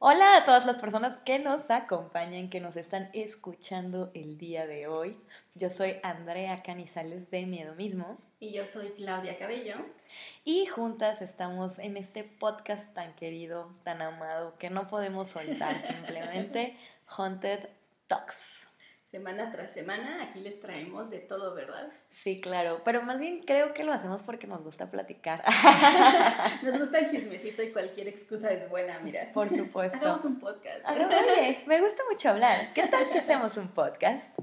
Hola a todas las personas que nos acompañan, que nos están escuchando el día de hoy. Yo soy Andrea Canizales de Miedo Mismo. Y yo soy Claudia Cabello. Y juntas estamos en este podcast tan querido, tan amado, que no podemos soltar simplemente, Haunted Talks semana tras semana aquí les traemos de todo, ¿verdad? Sí, claro, pero más bien creo que lo hacemos porque nos gusta platicar. nos gusta el chismecito y cualquier excusa es buena, mira. Por supuesto. Hagamos un podcast. Oye, me gusta mucho hablar. ¿Qué tal si hacemos un podcast?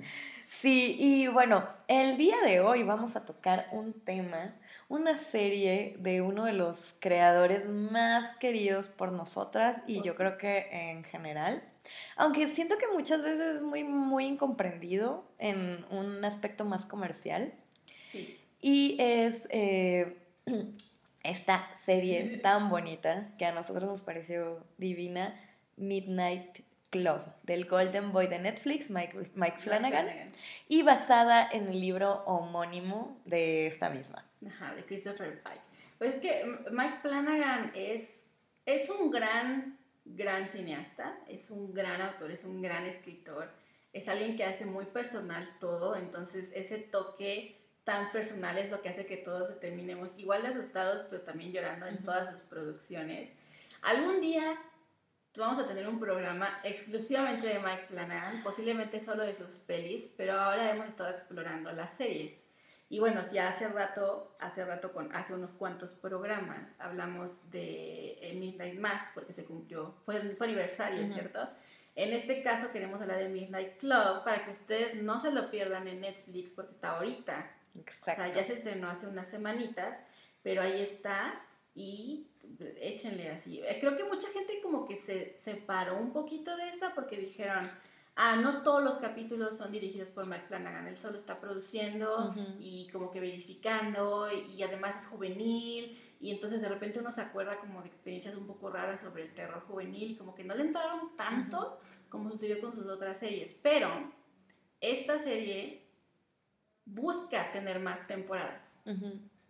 Sí, y bueno, el día de hoy vamos a tocar un tema, una serie de uno de los creadores más queridos por nosotras y yo creo que en general aunque siento que muchas veces es muy, muy incomprendido en un aspecto más comercial. Sí. Y es eh, esta serie tan bonita que a nosotros nos pareció divina, Midnight Club, del Golden Boy de Netflix, Mike, Mike, Flanagan, y basada en el libro homónimo de esta misma. Ajá, de Christopher Pike. Pues es que Mike Flanagan es, es un gran gran cineasta, es un gran autor, es un gran escritor, es alguien que hace muy personal todo, entonces ese toque tan personal es lo que hace que todos terminemos igual de asustados, pero también llorando en todas sus producciones. Algún día vamos a tener un programa exclusivamente de Mike Flanagan, posiblemente solo de sus pelis, pero ahora hemos estado explorando las series. Y bueno, ya hace rato, hace rato con hace unos cuantos programas hablamos de eh, Midnight Mass porque se cumplió, fue, fue aniversario, ¿cierto? En este caso queremos hablar de Midnight Club para que ustedes no se lo pierdan en Netflix porque está ahorita. Exacto. O sea, ya se estrenó hace unas semanitas, pero ahí está y échenle así. Eh, creo que mucha gente como que se separó un poquito de esa porque dijeron, ah, no todos los capítulos son dirigidos por Mike Flanagan, él solo está produciendo y como que verificando y, además es juvenil y entonces de repente uno se acuerda como de experiencias un poco raras sobre el terror juvenil y como que no le entraron tanto como sucedió con sus otras series, pero esta serie busca tener más temporadas.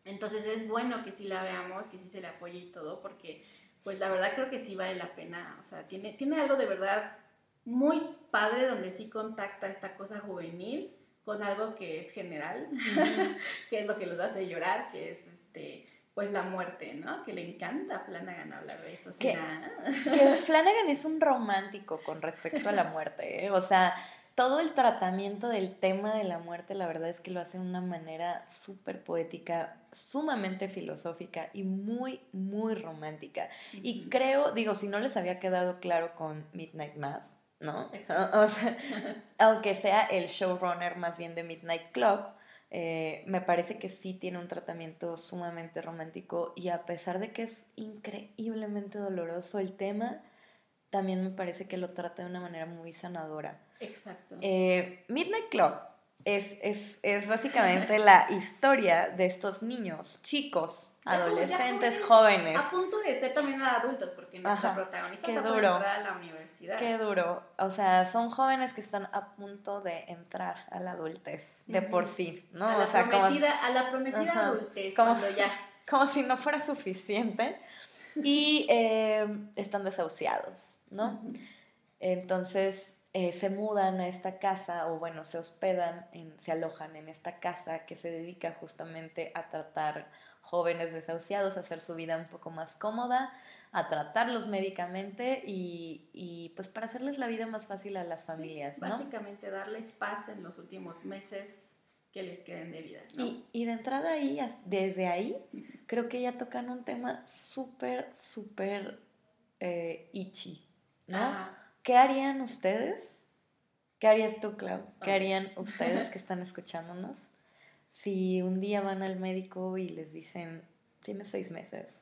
Entonces es bueno que sí la veamos, que sí se le apoye y todo, porque pues la verdad creo que sí vale la pena, o sea, tiene, tiene algo de verdad muy padre donde sí contacta esta cosa juvenil con algo que es general, que es lo que los hace llorar, que es este pues la muerte, ¿no? Que le encanta a Flanagan hablar de eso. Que, que Flanagan es un romántico con respecto a la muerte, ¿eh? o sea, todo el tratamiento del tema de la muerte, la verdad es que lo hace de una manera súper poética, sumamente filosófica y muy, muy romántica. Y creo, digo, si no les había quedado claro con Midnight Mass, ¿no? aunque sea el showrunner más bien de Midnight Club, eh, me parece que sí tiene un tratamiento sumamente romántico y a pesar de que es increíblemente doloroso el tema, también me parece que lo trata de una manera muy sanadora. Exacto. Eh, Midnight Club es, es, básicamente la historia de estos niños, chicos, adolescentes, jóvenes, A punto de ser también adultos, porque nuestra protagonista está duro. entrar a la universidad. Qué duro. O sea, son jóvenes que están a punto de entrar a la adultez, de por sí, ¿no? A la o sea, prometida, a la prometida adultez, como, cuando ya. Como si no fuera suficiente. Y eh, están desahuciados, ¿no? Entonces eh, se mudan a esta casa o bueno, se hospedan, en, se alojan en esta casa que se dedica justamente a tratar jóvenes desahuciados, a hacer su vida un poco más cómoda, a tratarlos médicamente y, y pues para hacerles la vida más fácil a las familias. Básicamente darles paz en los últimos meses que les queden de vida. Y, y, de entrada ahí, desde ahí, creo que ya tocan un tema súper, súper eh, itchy, ¿no? ¿Qué harían ustedes? ¿Qué harías tú, Clau? ¿Qué harían ustedes que están escuchándonos si un día van al médico y les dicen, tienes seis meses?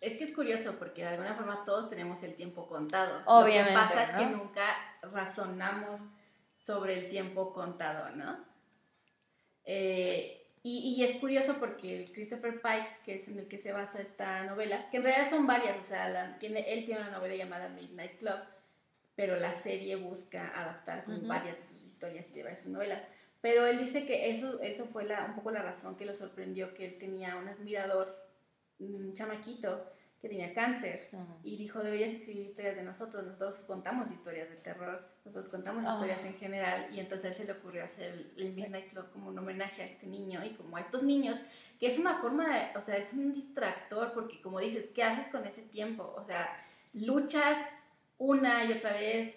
Es que es curioso porque de alguna forma todos tenemos el tiempo contado. Obviamente. Lo que pasa es que nunca razonamos sobre el tiempo contado, ¿no? Eh, y, y, es curioso porque el Christopher Pike, que es en el que se basa esta novela, que en realidad son varias, o sea, tiene, él tiene una novela llamada Midnight Club, pero la serie busca adaptar con varias de sus historias y de varias de sus novelas. Pero él dice que eso, eso fue la, un poco la razón que lo sorprendió, que él tenía un admirador, un chamaquito, que tenía cáncer y dijo, deberías escribir historias de nosotros, nosotros contamos historias de terror, nosotros contamos historias en general y entonces a él se le ocurrió hacer el, Midnight Club como un homenaje a este niño y como a estos niños, que es una forma, de, o sea, es un distractor porque como dices, ¿qué haces con ese tiempo? O sea, luchas una y otra vez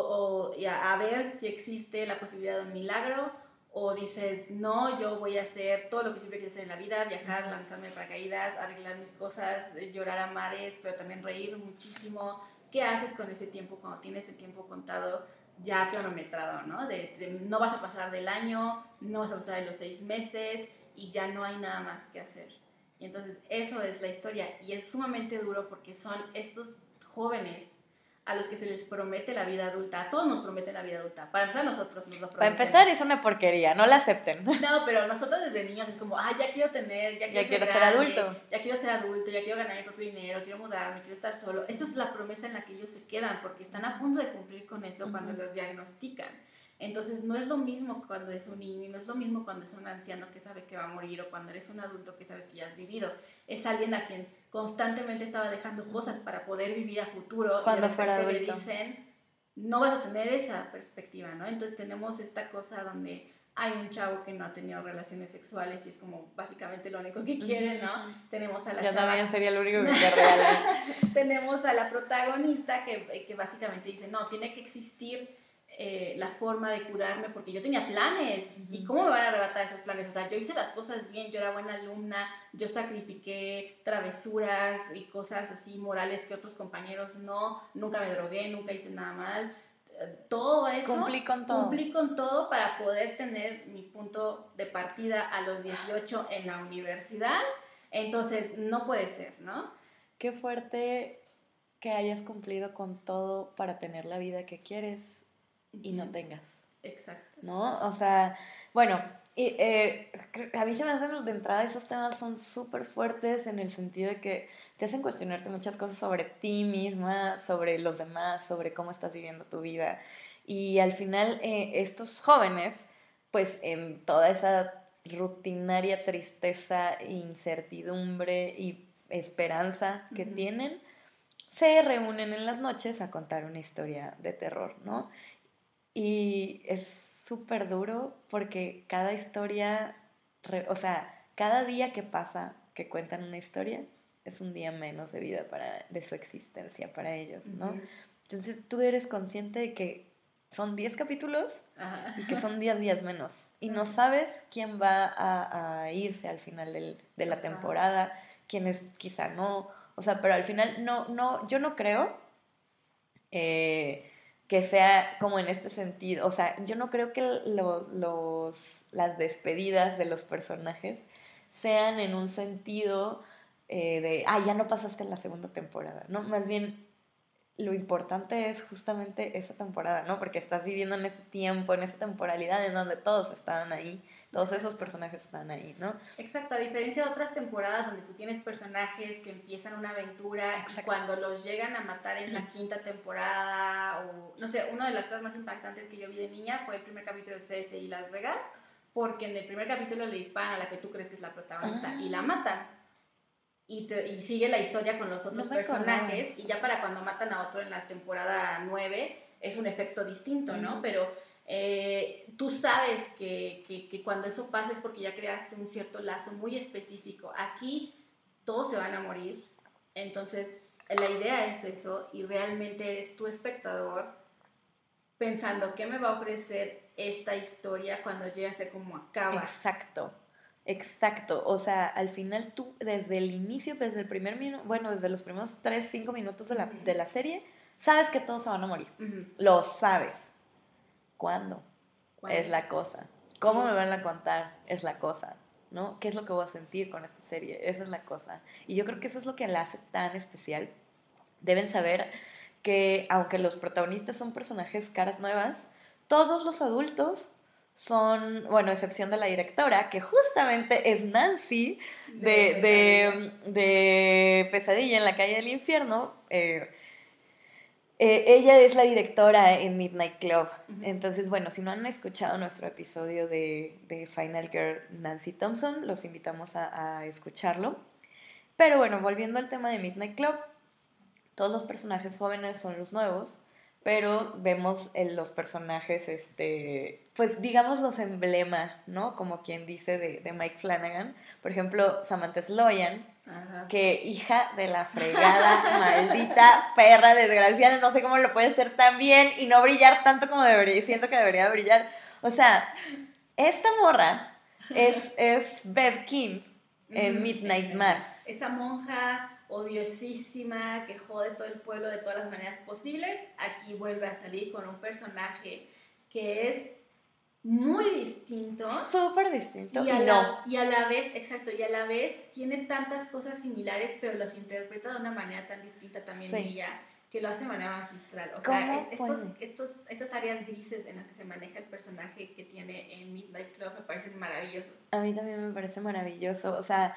o, a ver si existe la posibilidad de un milagro o dices, no, yo voy a hacer todo lo que siempre quise hacer en la vida, viajar, lanzarme paracaídas, arreglar mis cosas, eh, llorar a mares, pero también reír muchísimo. ¿Qué haces con ese tiempo cuando tienes el tiempo contado ya cronometrado, ¿no? De, no vas a pasar del año, no vas a pasar de los seis meses y ya no hay nada más que hacer. Y entonces eso es la historia y es sumamente duro porque son estos jóvenes a los que se les promete la vida adulta. A todos nos prometen la vida adulta. Para empezar, nosotros nos lo prometen. Para empezar, es una porquería, no la acepten. No, pero nosotros desde niños es como, ah, ya quiero tener, ya quiero, ya quiero ser, adulto. Ya quiero ser adulto, ya quiero ganar mi propio dinero, quiero mudarme, quiero estar solo. Esa es la promesa en la que ellos se quedan, porque están a punto de cumplir con eso cuando los diagnostican. Entonces no es lo mismo cuando es un niño y no es lo mismo cuando es un anciano que sabe que va a morir o cuando eres un adulto que sabes que ya has vivido. Es alguien a quien constantemente estaba dejando cosas para poder vivir a futuro cuando y de fuera le dicen no vas a tener esa perspectiva, ¿no? Entonces tenemos esta cosa donde hay un chavo que no ha tenido relaciones sexuales y es como básicamente lo único que quiere, ¿no? Tenemos a la Yo también sería lo único que querría. Tenemos a la protagonista que, que básicamente dice, no, tiene que existir eh, la forma de curarme porque yo tenía planes. ¿Y cómo me van a arrebatar esos planes? O sea, yo hice las cosas bien, yo era buena alumna, yo sacrifiqué travesuras y cosas así morales que otros compañeros no, nunca me drogué, nunca hice nada mal. Todo eso. Cumplí con todo. Cumplí con todo para poder tener mi punto de partida a los 18 en la universidad. Entonces, no puede ser, ¿no? Qué fuerte que hayas cumplido con todo para tener la vida que quieres y no tengas. Exacto. ¿No? O sea, bueno, y, eh, a mí se me hacen de entrada esos temas son súper fuertes en el sentido de que te hacen cuestionarte muchas cosas sobre ti misma, sobre los demás, sobre cómo estás viviendo tu vida. Y al final eh, estos jóvenes, pues en toda esa rutinaria tristeza, incertidumbre y esperanza que tienen, se reúnen en las noches a contar una historia de terror, ¿no? Y es súper duro porque cada historia, o sea, cada día que pasa que cuentan una historia es un día menos de vida para, de su existencia para ellos, ¿no? Entonces tú eres consciente de que son 10 capítulos y que son 10 días menos. Y no sabes quién va a, a irse al final del, de la temporada, quién es quizá no. O sea, pero al final no, no, yo no creo eh, que sea como en este sentido. O sea, yo no creo que los, las despedidas de los personajes sean en un sentido eh, de, ah, ya no pasaste en la segunda temporada, ¿no? Más bien, lo importante es justamente esa temporada, ¿no? Porque estás viviendo en ese tiempo, en esa temporalidad en donde todos estaban ahí todos esos personajes están ahí, ¿no? Exacto, a diferencia de otras temporadas donde tú tienes personajes que empiezan una aventura y cuando los llegan a matar en la quinta temporada o, no sé, una de las cosas más impactantes que yo vi de niña fue el primer capítulo de CSI Las Vegas, porque en el primer capítulo le disparan a la que tú crees que es la protagonista y la ah. matan. Y, y, sigue la historia con los otros personajes y ya para cuando matan a otro en la temporada 9 es un efecto distinto, ¿no? Pero eh, tú sabes que, que, cuando eso pasa es porque ya creaste un cierto lazo muy específico. Aquí todos se van a morir, entonces la idea es eso y realmente eres tu espectador pensando qué me va a ofrecer esta historia cuando llegue a ser como acaba. Exacto. Exacto, o sea, al final tú desde el inicio, desde el primer minuto, bueno, desde los primeros 3, 5 minutos de la, de la, serie, sabes que todos se van a morir. Lo sabes ¿Cuándo? Es la cosa. ¿Cómo me van a contar? Es la cosa. ¿No? ¿Qué es lo que voy a sentir con esta serie? Esa es la cosa. Y yo creo que eso es lo que la hace tan especial. Deben saber que aunque los protagonistas son personajes caras nuevas, todos los adultos son, bueno, excepción de la directora, que justamente es Nancy de, de, Pesadilla en la calle del infierno. Eh, eh, ella es la directora en Midnight Club. Entonces, bueno, si no han escuchado nuestro episodio de, Final Girl Nancy Thompson, los invitamos a, escucharlo. Pero bueno, volviendo al tema de Midnight Club, todos los personajes jóvenes son los nuevos, pero vemos en los personajes, este, pues digamos los emblemas, ¿no? Como quien dice de, de Mike Flanagan. Por ejemplo, Samantha Sloyan, que hija de la fregada, maldita perra desgraciada, no sé cómo lo puede ser tan bien y no brillar tanto como debería, siento que debería brillar. O sea, esta morra es, es Bev King en Midnight Mass. Esa monja odiosísima que jode todo el pueblo de todas las maneras posibles, aquí vuelve a salir con un personaje que es muy distinto. Súper distinto. Y a, la, y a la vez, exacto, y a la vez tiene tantas cosas similares, pero los interpreta de una manera tan distinta también ella, que lo hace de manera magistral. O sea, estos, estos, estas áreas grises en las que se maneja el personaje que tiene en Midnight Club me parecen maravillosos. A mí también me parece maravilloso, o sea,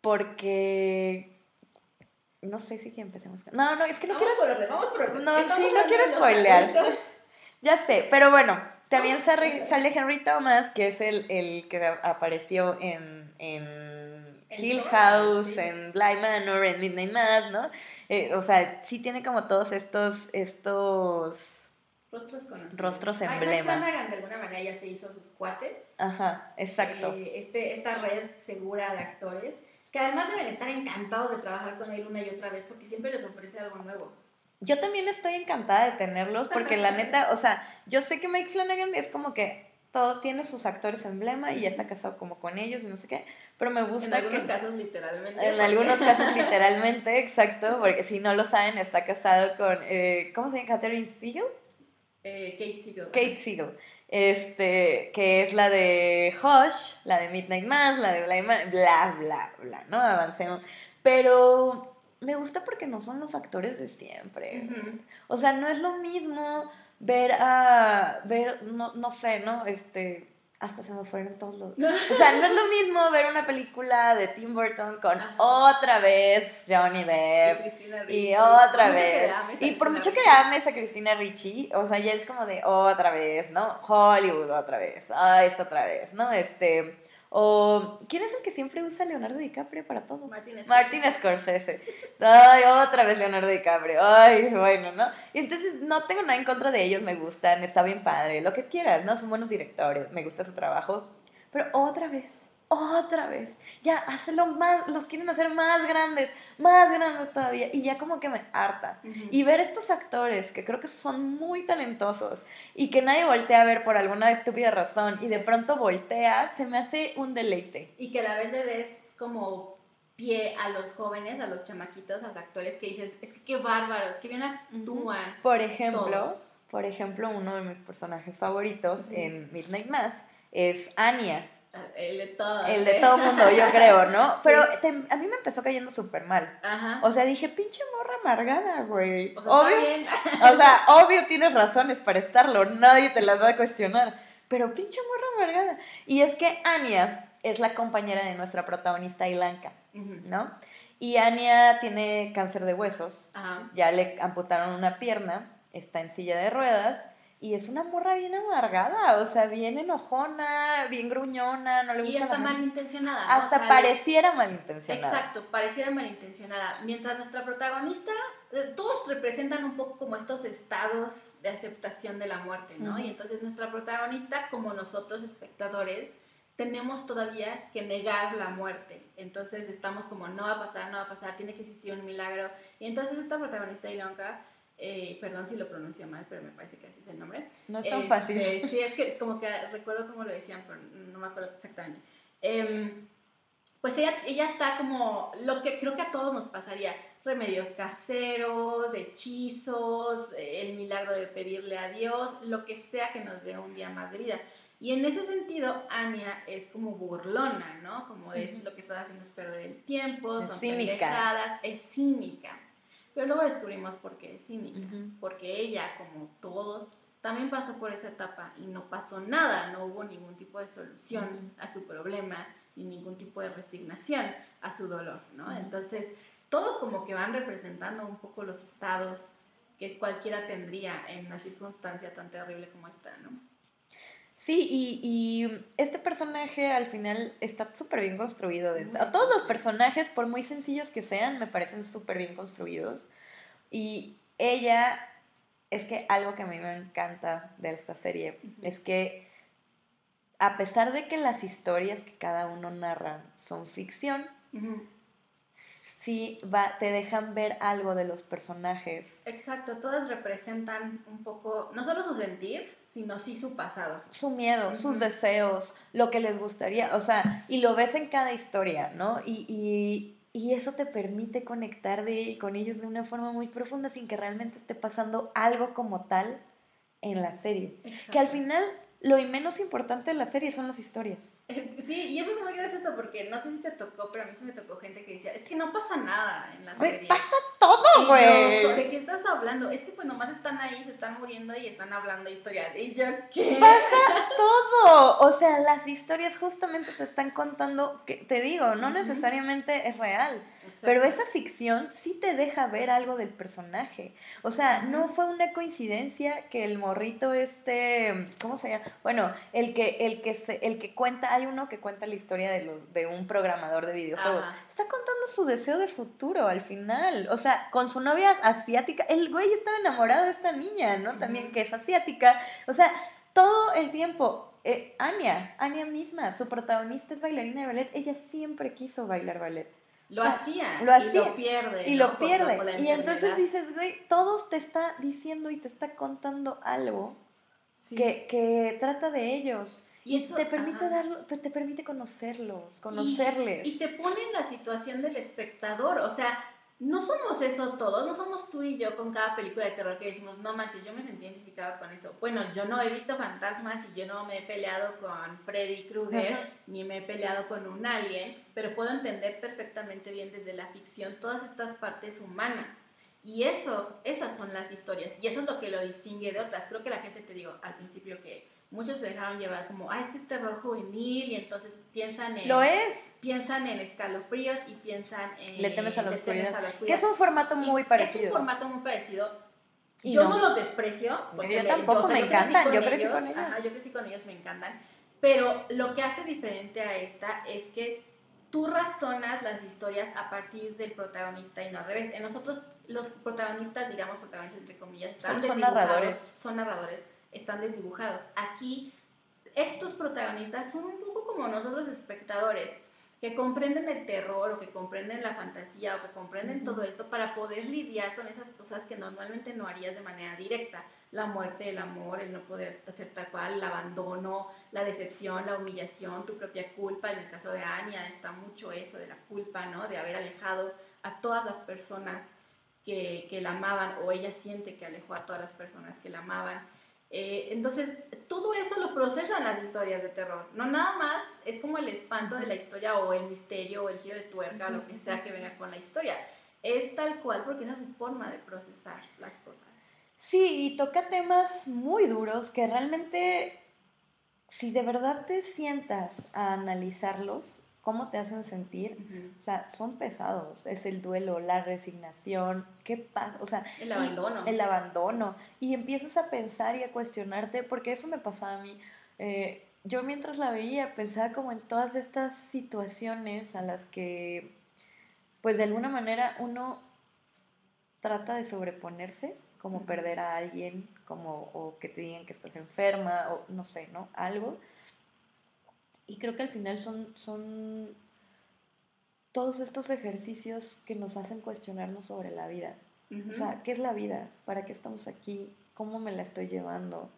porque... No sé si empecemos. No, no, es que no vamos quiero. Por vamos por No, sí, no quiero spoilear. Ya sé, pero bueno, también sale Henry Thomas, que es el, el que apareció en, en Hill House, en Bly Manor, en Midnight Mass, ¿no? Eh, o sea, sí tiene como todos estos, estos rostros conocidos. Rostros emblema. de alguna manera ya se hizo sus cuates. Ajá, exacto. Eh, este, esta red segura de actores, que además deben estar encantados de trabajar con él una y otra vez porque siempre les ofrece algo nuevo yo también estoy encantada de tenerlos porque la neta, o sea, yo sé que Mike Flanagan es como que todo tiene sus actores emblema y ya está casado como con ellos y no sé qué, pero me gusta que... En algunos casos literalmente. En algunos casos literalmente, exacto, porque si no lo saben, está casado con, eh, ¿cómo se llama? Catherine Siegel. Eh, Kate Siegel. Kate Siegel. Este, que es la de Hush, la de Midnight Mass, la de bla, bla, bla, bla, ¿no? Avancemos. Pero me gusta porque no son los actores de siempre. O sea, no es lo mismo ver a, ver, no, no sé, ¿no? Este, hasta se me fueron todos los... O sea, no es lo mismo ver una película de Tim Burton con otra vez Johnny Depp y, otra vez. Y por mucho que ames a Cristina Ricci, o sea, ya es como de otra vez, ¿no? Hollywood otra vez, ah, esto otra vez, ¿no? Este... O, ¿quién es el que siempre usa Leonardo DiCaprio para todo? Martin Scorsese. Martin Scorsese. Ay, otra vez Leonardo DiCaprio. Ay, bueno, ¿no? Y entonces no tengo nada en contra de ellos, me gustan, está bien padre, lo que quieras, ¿no? Son buenos directores, me gusta su trabajo. Pero otra vez, otra vez. Ya, hazlo más, los quieren hacer más grandes, más grandes todavía. Y ya como que me harta. Y ver estos actores que creo que son muy talentosos y que nadie voltea a ver por alguna estúpida razón y de pronto voltea, se me hace un deleite. Y que a la vez le des como pie a los jóvenes, a los chamaquitos, a los actores que dices, es que qué bárbaros, que bien actúan. Por ejemplo, por ejemplo, uno de mis personajes favoritos en Midnight Mass es Anya el de todo. El de todo mundo, yo creo, ¿no? Pero a mí me empezó cayendo súper mal. Ajá. O sea, dije, pinche morra amargada, güey. O sea, obvio, o sea, obvio tienes razones para estarlo, nadie te las va a cuestionar. Pero pinche morra amargada. Y es que Anya es la compañera de nuestra protagonista Ilanka, ¿no? Y Anya tiene cáncer de huesos. Ajá. Ya le amputaron una pierna, está en silla de ruedas y es una morra bien amargada, o sea, bien enojona, bien gruñona, no le gusta. Y hasta malintencionada. Hasta pareciera malintencionada. Exacto, pareciera malintencionada. Mientras nuestra protagonista, eh, todos representan un poco como estos estados de aceptación de la muerte, ¿no? Y entonces nuestra protagonista, como nosotros espectadores, tenemos todavía que negar la muerte. Entonces estamos como, no va a pasar, no va a pasar, tiene que existir un milagro. Y entonces esta protagonista, Ilonka, eh, perdón si lo pronuncio mal, pero me parece que así es el nombre. No es tan este, fácil. Sí, es que es como que recuerdo cómo lo decían, pero no me acuerdo exactamente. Em, pues ella, ella está como lo que creo que a todos nos pasaría, remedios caseros, hechizos, el milagro de pedirle a Dios, lo que sea que nos dé un día más de vida. Y en ese sentido, Anya es como burlona, ¿no? Como es lo que estás haciendo es perder el tiempo, son cínica. es cínica. Pero luego descubrimos por qué es cínica, porque ella, como todos, también pasó por esa etapa y no pasó nada, no hubo ningún tipo de solución a su problema, ni ningún tipo de resignación a su dolor, ¿no? Entonces, todos como que van representando un poco los estados que cualquiera tendría en una circunstancia tan terrible como esta, ¿no? Sí, y, este personaje al final está súper bien construido. todos los personajes, por muy sencillos que sean, me parecen súper bien construidos. Y ella, es que algo que a mí me encanta de esta serie es que a pesar de que las historias que cada uno narra son ficción, sí va, te dejan ver algo de los personajes. Exacto, todas representan un poco, no solo su sentir, sino sí su pasado. Su miedo, sus deseos, lo que les gustaría, o sea, y lo ves en cada historia, ¿no? Y, eso te permite conectar de, con ellos de una forma muy profunda sin que realmente esté pasando algo como tal en la serie. Que al final lo menos importante de la serie son las historias. Sí, y eso es muy gracioso porque no sé si te tocó, pero a mí sí me tocó gente que decía, es que no pasa nada en la serie. pasa todo, güey. ¿De qué estás hablando? Es que pues nomás están ahí, se están muriendo y están hablando historias. Y yo, ¿qué? Pasa todo. O sea, las historias justamente te están contando, que te digo, no necesariamente es real. Pero esa ficción sí te deja ver algo del personaje. O sea, no fue una coincidencia que el morrito este, ¿cómo se llama? Bueno, el que el que se, el que cuenta, hay uno que cuenta la historia de los de un programador de videojuegos. Está contando su deseo de futuro al final. O sea, con su novia asiática, el güey estaba enamorado de esta niña, ¿no? También que es asiática. O sea, todo el tiempo eh, Anya, Anya misma, su protagonista es bailarina de ballet, ella siempre quiso bailar ballet. Lo hacía. Lo hacía. Y lo pierde. Y lo pierde. y entonces dices, güey, todos te está diciendo y te está contando algo que, que, trata de ellos. Y, eso, te permite darlo, pues, te permite conocerlos, conocerles. Y, y te pone en la situación del espectador. O sea, no somos eso todos, no somos tú y yo con cada película de terror que decimos, no manches, yo me sentí identificada con eso. Bueno, yo no he visto fantasmas y yo no me he peleado con Freddy Krueger, ni me he peleado con un alien, pero puedo entender perfectamente bien desde la ficción todas estas partes humanas. Y eso, esas son las historias. Y eso es lo que lo distingue de otras. Creo que la gente, te digo al principio que muchos se dejaron llevar como, ah, es que es terror juvenil y entonces piensan en... Lo es. Piensan en escalofríos y piensan en... Le temes a la, oscuridad, Que es un formato muy parecido. Es un formato muy parecido. yo no, los desprecio. Porque yo tampoco, me encantan, yo crecí con ellos. Ajá, yo crecí con ellos, me encantan. Pero lo que hace diferente a esta es que tú razonas las historias a partir del protagonista y no al revés. En nosotros, los protagonistas, digamos protagonistas entre comillas, son, son narradores. Son narradores están desdibujados. Aquí, estos protagonistas son un poco como nosotros espectadores, que comprenden el terror o que comprenden la fantasía o que comprenden todo esto para poder lidiar con esas cosas que normalmente no harías de manera directa. La muerte, el amor, el no poder hacer tal cual, el abandono, la decepción, la humillación, tu propia culpa. En el caso de Anya está mucho eso de la culpa, ¿no? De haber alejado a todas las personas que, que la amaban o ella siente que alejó a todas las personas que la amaban. Eh, entonces, todo eso lo procesan las historias de terror. No nada más es como el espanto de la historia o el misterio o el giro de tuerca lo que sea que venga con la historia. Es tal cual porque esa es su forma de procesar las cosas. Sí, y toca temas muy duros que realmente, si de verdad te sientas a analizarlos, cómo te hacen sentir, o sea, son pesados, es el duelo, la resignación, qué pasa, o sea, el abandono. el abandono, y empiezas a pensar y a cuestionarte, porque eso me pasaba a mí, eh, yo mientras la veía pensaba como en todas estas situaciones a las que, pues de alguna manera uno trata de sobreponerse, como perder a alguien, como, o que te digan que estás enferma, o no sé, ¿no? Algo y creo que al final son, son todos estos ejercicios que nos hacen cuestionarnos sobre la vida. O sea, ¿qué es la vida? ¿Para qué estamos aquí? ¿Cómo me la estoy llevando?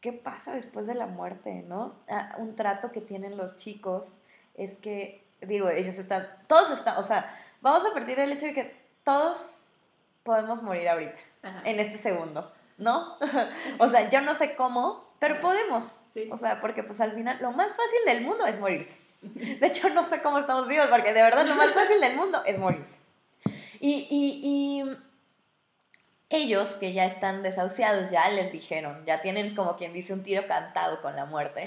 ¿Qué pasa después de la muerte? ¿No? Ah, un trato que tienen los chicos es que, digo, ellos están, todos están, o sea, vamos a partir del hecho de que todos podemos morir ahorita, en este segundo, ¿no? o sea, yo no sé cómo, pero podemos. O sea, porque pues al final lo más fácil del mundo es morirse. De hecho, no sé cómo estamos vivos, porque de verdad lo más fácil del mundo es morirse. Y, y, ellos que ya están desahuciados, ya les dijeron, ya tienen como quien dice un tiro cantado con la muerte,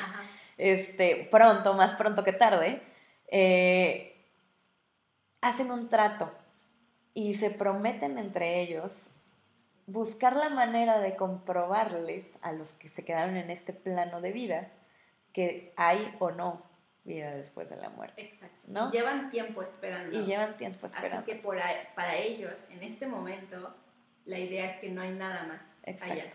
este, pronto, más pronto que tarde, eh, hacen un trato y se prometen entre ellos buscar la manera de comprobarles a los que se quedaron en este plano de vida que hay o no vida después de la muerte. Exacto. ¿no? llevan tiempo esperando. Y llevan tiempo esperando. Así que por para ellos, en este momento, la idea es que no hay nada más Exacto. allá.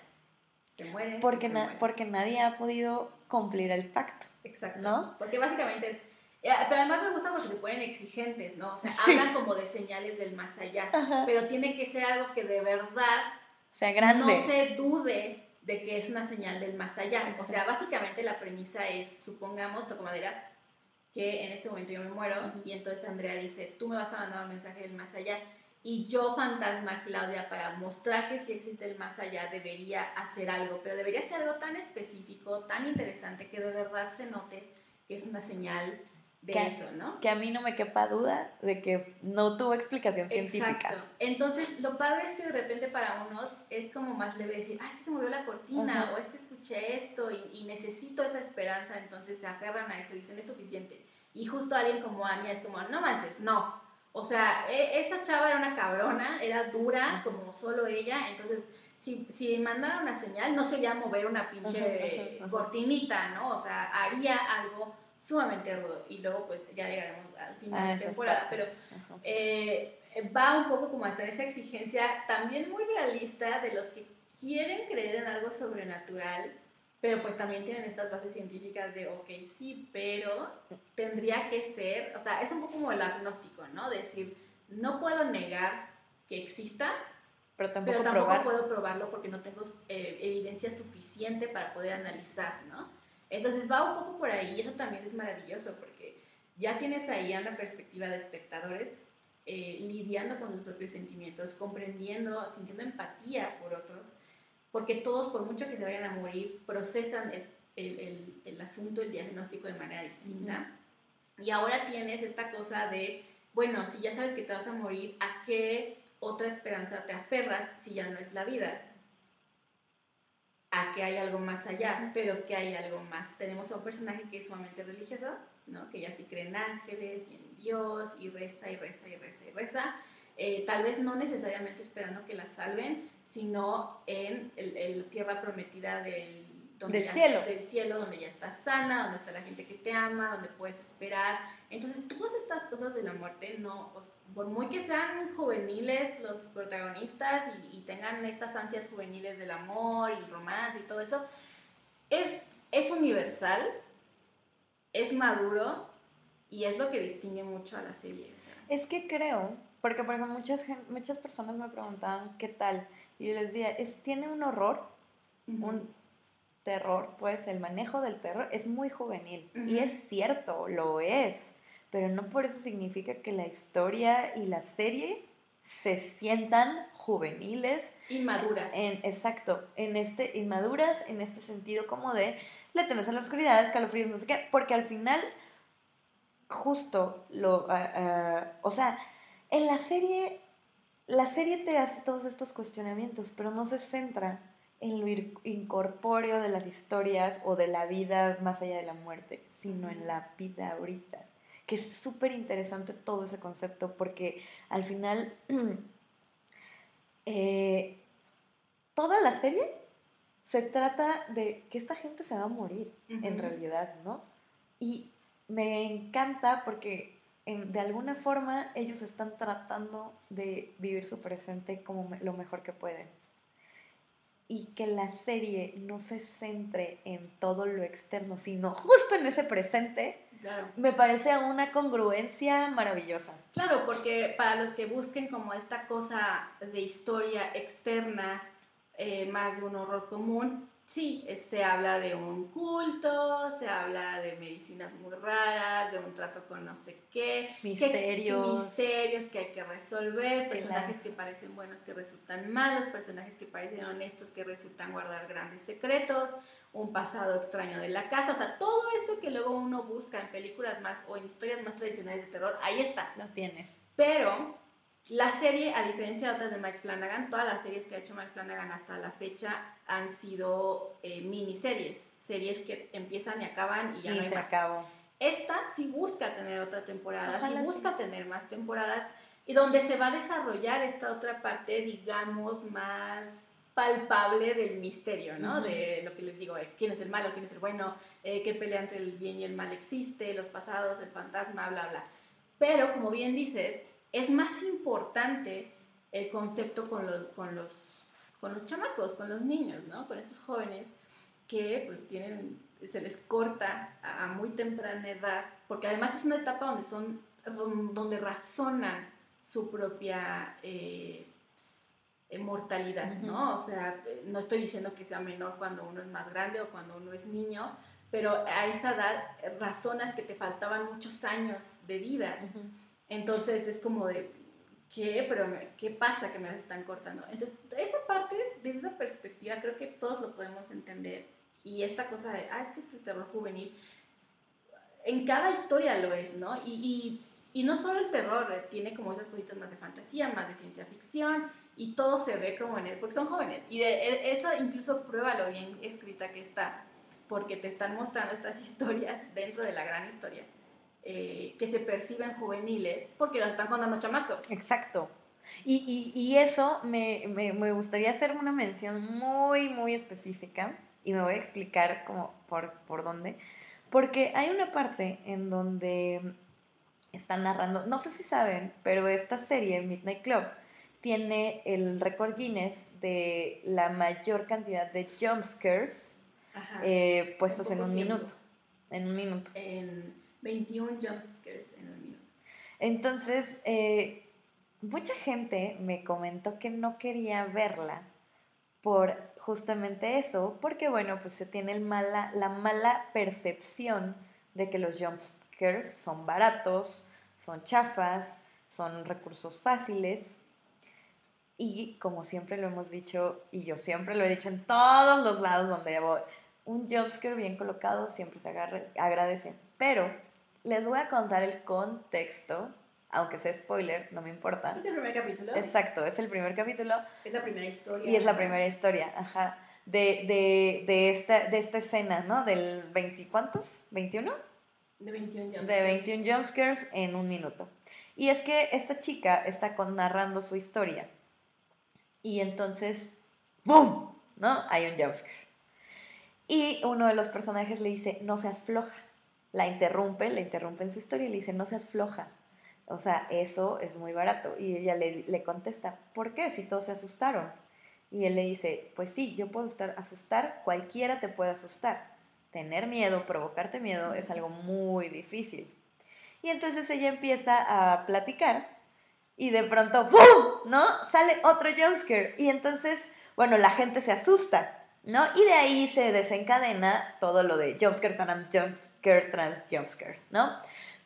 Se mueren. Porque, porque nadie ha podido cumplir el pacto. Exacto. ¿No? Porque básicamente es. Eh, pero además me gusta porque se ponen exigentes, ¿no? O sea, hablan como de señales del más allá. Pero tiene que ser algo que de verdad sea grande. No se dude de que es una señal del más allá. O sea, básicamente la premisa es, supongamos, toco madera, que en este momento yo me muero y entonces Andrea dice, tú me vas a mandar un mensaje del más allá y yo, fantasma Claudia, para mostrar que sí existe el más allá, debería hacer algo, pero debería ser algo tan específico, tan interesante, que de verdad se note que es una señal de eso, ¿no? Que a mí no me quepa duda de que no tuvo explicación científica. Exacto. Entonces, lo padre es que de repente para unos es como más leve decir, ah, es que se movió la cortina, o es que escuché esto y, y, necesito esa esperanza, entonces se aferran a eso y dicen, es suficiente. Y justo alguien como Anya es como, no manches, no, o sea, e, esa chava era una cabrona, era dura como solo ella, entonces si, si mandara una señal no sería mover una pinche cortinita, ¿no? O sea, haría algo sumamente rudo. Y luego pues ya llegaremos al final de la temporada, pero eh, va un poco como hasta esa exigencia también muy realista de los que quieren creer en algo sobrenatural, pero pues también tienen estas bases científicas de, ok, sí, pero tendría que ser, o sea, es un poco como el agnóstico, ¿no? decir, no puedo negar que exista, pero tampoco, puedo probarlo porque no tengo eh, evidencia suficiente para poder analizar, ¿no? Entonces va un poco por ahí y eso también es maravilloso porque ya tienes ahí a una perspectiva de espectadores eh, lidiando con sus propios sentimientos, comprendiendo, sintiendo empatía por otros porque todos, por mucho que se vayan a morir, procesan el, el, el, asunto, el diagnóstico de manera distinta. Y ahora tienes esta cosa de, bueno, si ya sabes que te vas a morir, ¿a qué otra esperanza te aferras si ya no es la vida? A que hay algo más allá, pero que hay algo más. Tenemos a un personaje que es sumamente religioso, ¿no? que ya sí cree en ángeles y en Dios, y reza y reza y reza y reza. Eh, tal vez no necesariamente esperando que la salven, sino en el, tierra prometida del, del cielo. Del cielo, donde ya estás sana, donde está la gente que te ama, donde puedes esperar. Entonces, todas estas cosas de la muerte, no, por muy que sean juveniles los protagonistas y, tengan estas ansias juveniles del amor y romance y todo eso, es, es universal, es maduro y es lo que distingue mucho a la serie. Es que creo, porque por ejemplo muchas, muchas personas me preguntaban qué tal y yo les decía, es, tiene un horror, un terror, pues el manejo del terror es muy juvenil. Y es cierto, lo es. Pero no por eso significa que la historia y la serie se sientan juveniles. Inmaduras. En, exacto, en este, inmaduras en este sentido como de le temes a la oscuridad, escalofríos, no sé qué, porque al final, justo lo, ah, o sea, en la serie la serie te hace todos estos cuestionamientos, pero no se centra en lo incorpóreo de las historias o de la vida más allá de la muerte, sino en la vida ahorita. Que es súper interesante todo ese concepto porque al final eh, toda la serie se trata de que esta gente se va a morir en realidad, ¿no? Y me encanta porque de alguna forma ellos están tratando de vivir su presente como lo mejor que pueden. Y que la serie no se centre en todo lo externo, sino justo en ese presente, me parece una congruencia maravillosa. Claro, porque para los que busquen como esta cosa de historia externa, eh, más de un horror común, Sí, se habla de un culto, se habla de medicinas muy raras, de un trato con no sé qué. Misterios. Que, misterios que hay que resolver, personajes que parecen buenos que resultan malos, personajes que parecen honestos que resultan guardar grandes secretos, un pasado extraño de la casa, o sea, todo eso que luego uno busca en películas más o en historias más tradicionales de terror, ahí está. Lo tiene. Pero la serie, a diferencia de otras de Mike Flanagan, todas las series que ha hecho Mike Flanagan hasta la fecha han sido eh, miniseries, series que empiezan y acaban y ya no hay se más. Acabó. Esta sí busca tener otra temporada, sí busca tener más temporadas y donde se va a desarrollar esta otra parte, digamos, más palpable del misterio, ¿no? De lo que les digo, eh, quién es el malo, quién es el bueno, eh, qué pelea entre el bien y el mal existe, los pasados, el fantasma, bla, bla. Pero, como bien dices, es más importante el concepto con los, con los, con los chamacos, con los niños, ¿no? Con estos jóvenes que pues tienen, se les corta a, muy temprana edad, porque además es una etapa donde son, donde razonan su propia... Eh, mortalidad, ¿no? O sea, no estoy diciendo que sea menor cuando uno es más grande o cuando uno es niño, pero a esa edad razonas que te faltaban muchos años de vida. Entonces es como de, ¿qué? Pero ¿qué pasa que me las están cortando? Entonces, esa parte, desde esa perspectiva, creo que todos lo podemos entender. Y esta cosa de, ah, es que es el terror juvenil, en cada historia lo es, ¿no? Y, y, y no solo el terror, eh, tiene como esas cositas más de fantasía, más de ciencia ficción, y todo se ve como en él, porque son jóvenes. Y de, e, eso incluso prueba lo bien escrita que está, porque te están mostrando estas historias dentro de la gran historia, eh, que se perciben juveniles, porque las están contando chamacos. Exacto. Y, y, y eso me, me, me, gustaría hacer una mención muy, muy específica, y me voy a explicar como por, por dónde, porque hay una parte en donde están narrando, no sé si saben, pero esta serie, Midnight Club, tiene el récord Guinness de la mayor cantidad de jumpscares eh, puestos en un minuto. En un minuto. En 21 jumpscares en un minuto. Entonces, eh, mucha gente me comentó que no quería verla por justamente eso, porque bueno, pues se tiene el la mala percepción de que los jumpscares son baratos, son chafas, son recursos fáciles y como siempre lo hemos dicho, y yo siempre lo he dicho en todos los lados donde voy, un jumpscare bien colocado siempre se agradece. Pero les voy a contar el contexto, aunque sea spoiler, no me importa. ¿Es el primer capítulo? Exacto, es el primer capítulo. Es la primera historia. Y es la primera historia, ajá. De, de, de, esta, de esta escena, ¿no? Del 20, ¿cuántos? ¿21? De 21 jumpscares. De 21 jumpscares en un minuto. Y es que esta chica está narrando su historia y entonces, ¡boom! ¿No? Hay un jumpscare. Y uno de los personajes le dice, no seas floja. La interrumpe, le interrumpe en su historia y le dice, no seas floja. O sea, eso es muy barato. Y ella le, le contesta, ¿por qué? Si todos se asustaron. Y él le dice, pues sí, yo puedo estar asustar, cualquiera te puede asustar. Tener miedo, provocarte miedo es algo muy difícil. Y entonces ella empieza a platicar y de pronto, ¡pum! ¿No? Sale otro jumpscare. Y entonces, bueno, la gente se asusta, ¿no? Y de ahí se desencadena todo lo de jumpscare, trans, jumpscare, trans, jumpscare, ¿no?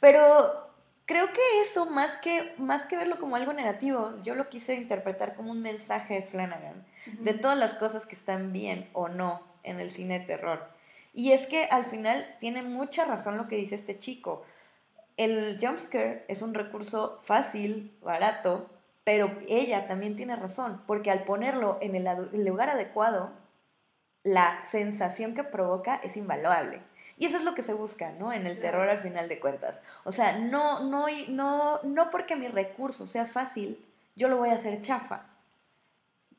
Pero creo que eso, más que, más que verlo como algo negativo, yo lo quise interpretar como un mensaje de Flanagan, de todas las cosas que están bien o no en el cine de terror. Y es que al final tiene mucha razón lo que dice este chico el jumpscare es un recurso fácil, barato, pero ella también tiene razón, porque al ponerlo en el lugar adecuado, la sensación que provoca es invaluable. Y eso es lo que se busca, ¿no? En el terror al final de cuentas. O sea, no, no, no, no porque mi recurso sea fácil, yo lo voy a hacer chafa.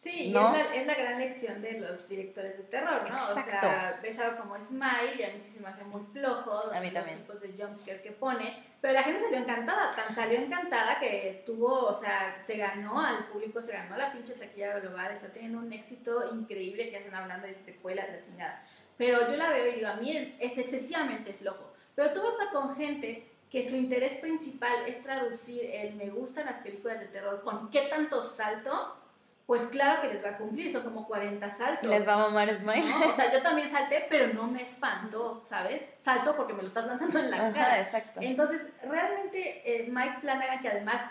Sí, es, la, es, la, gran lección de los directores de terror, ¿no? Exacto. O sea, ves algo como Smile y a mí sí se me hace muy flojo. A mí también. Los tipos de jumpscare que pone. Pero la gente salió encantada, tan salió encantada que tuvo, o sea, se ganó al público, se ganó la pinche taquilla global, está teniendo un éxito increíble que hacen hablando de secuelas, la chingada. Pero yo la veo y digo, a mí es excesivamente flojo. Pero tú vas a con gente que su interés principal es traducir el me gustan las películas de terror con qué tanto salto pues claro que les va a cumplir, son como 40 saltos. Les va a mamar Smile. O sea, yo también salté, pero no me espantó, ¿sabes? Salto porque me lo estás lanzando en la cara. exacto. Entonces, realmente eh, Mike Flanagan, que además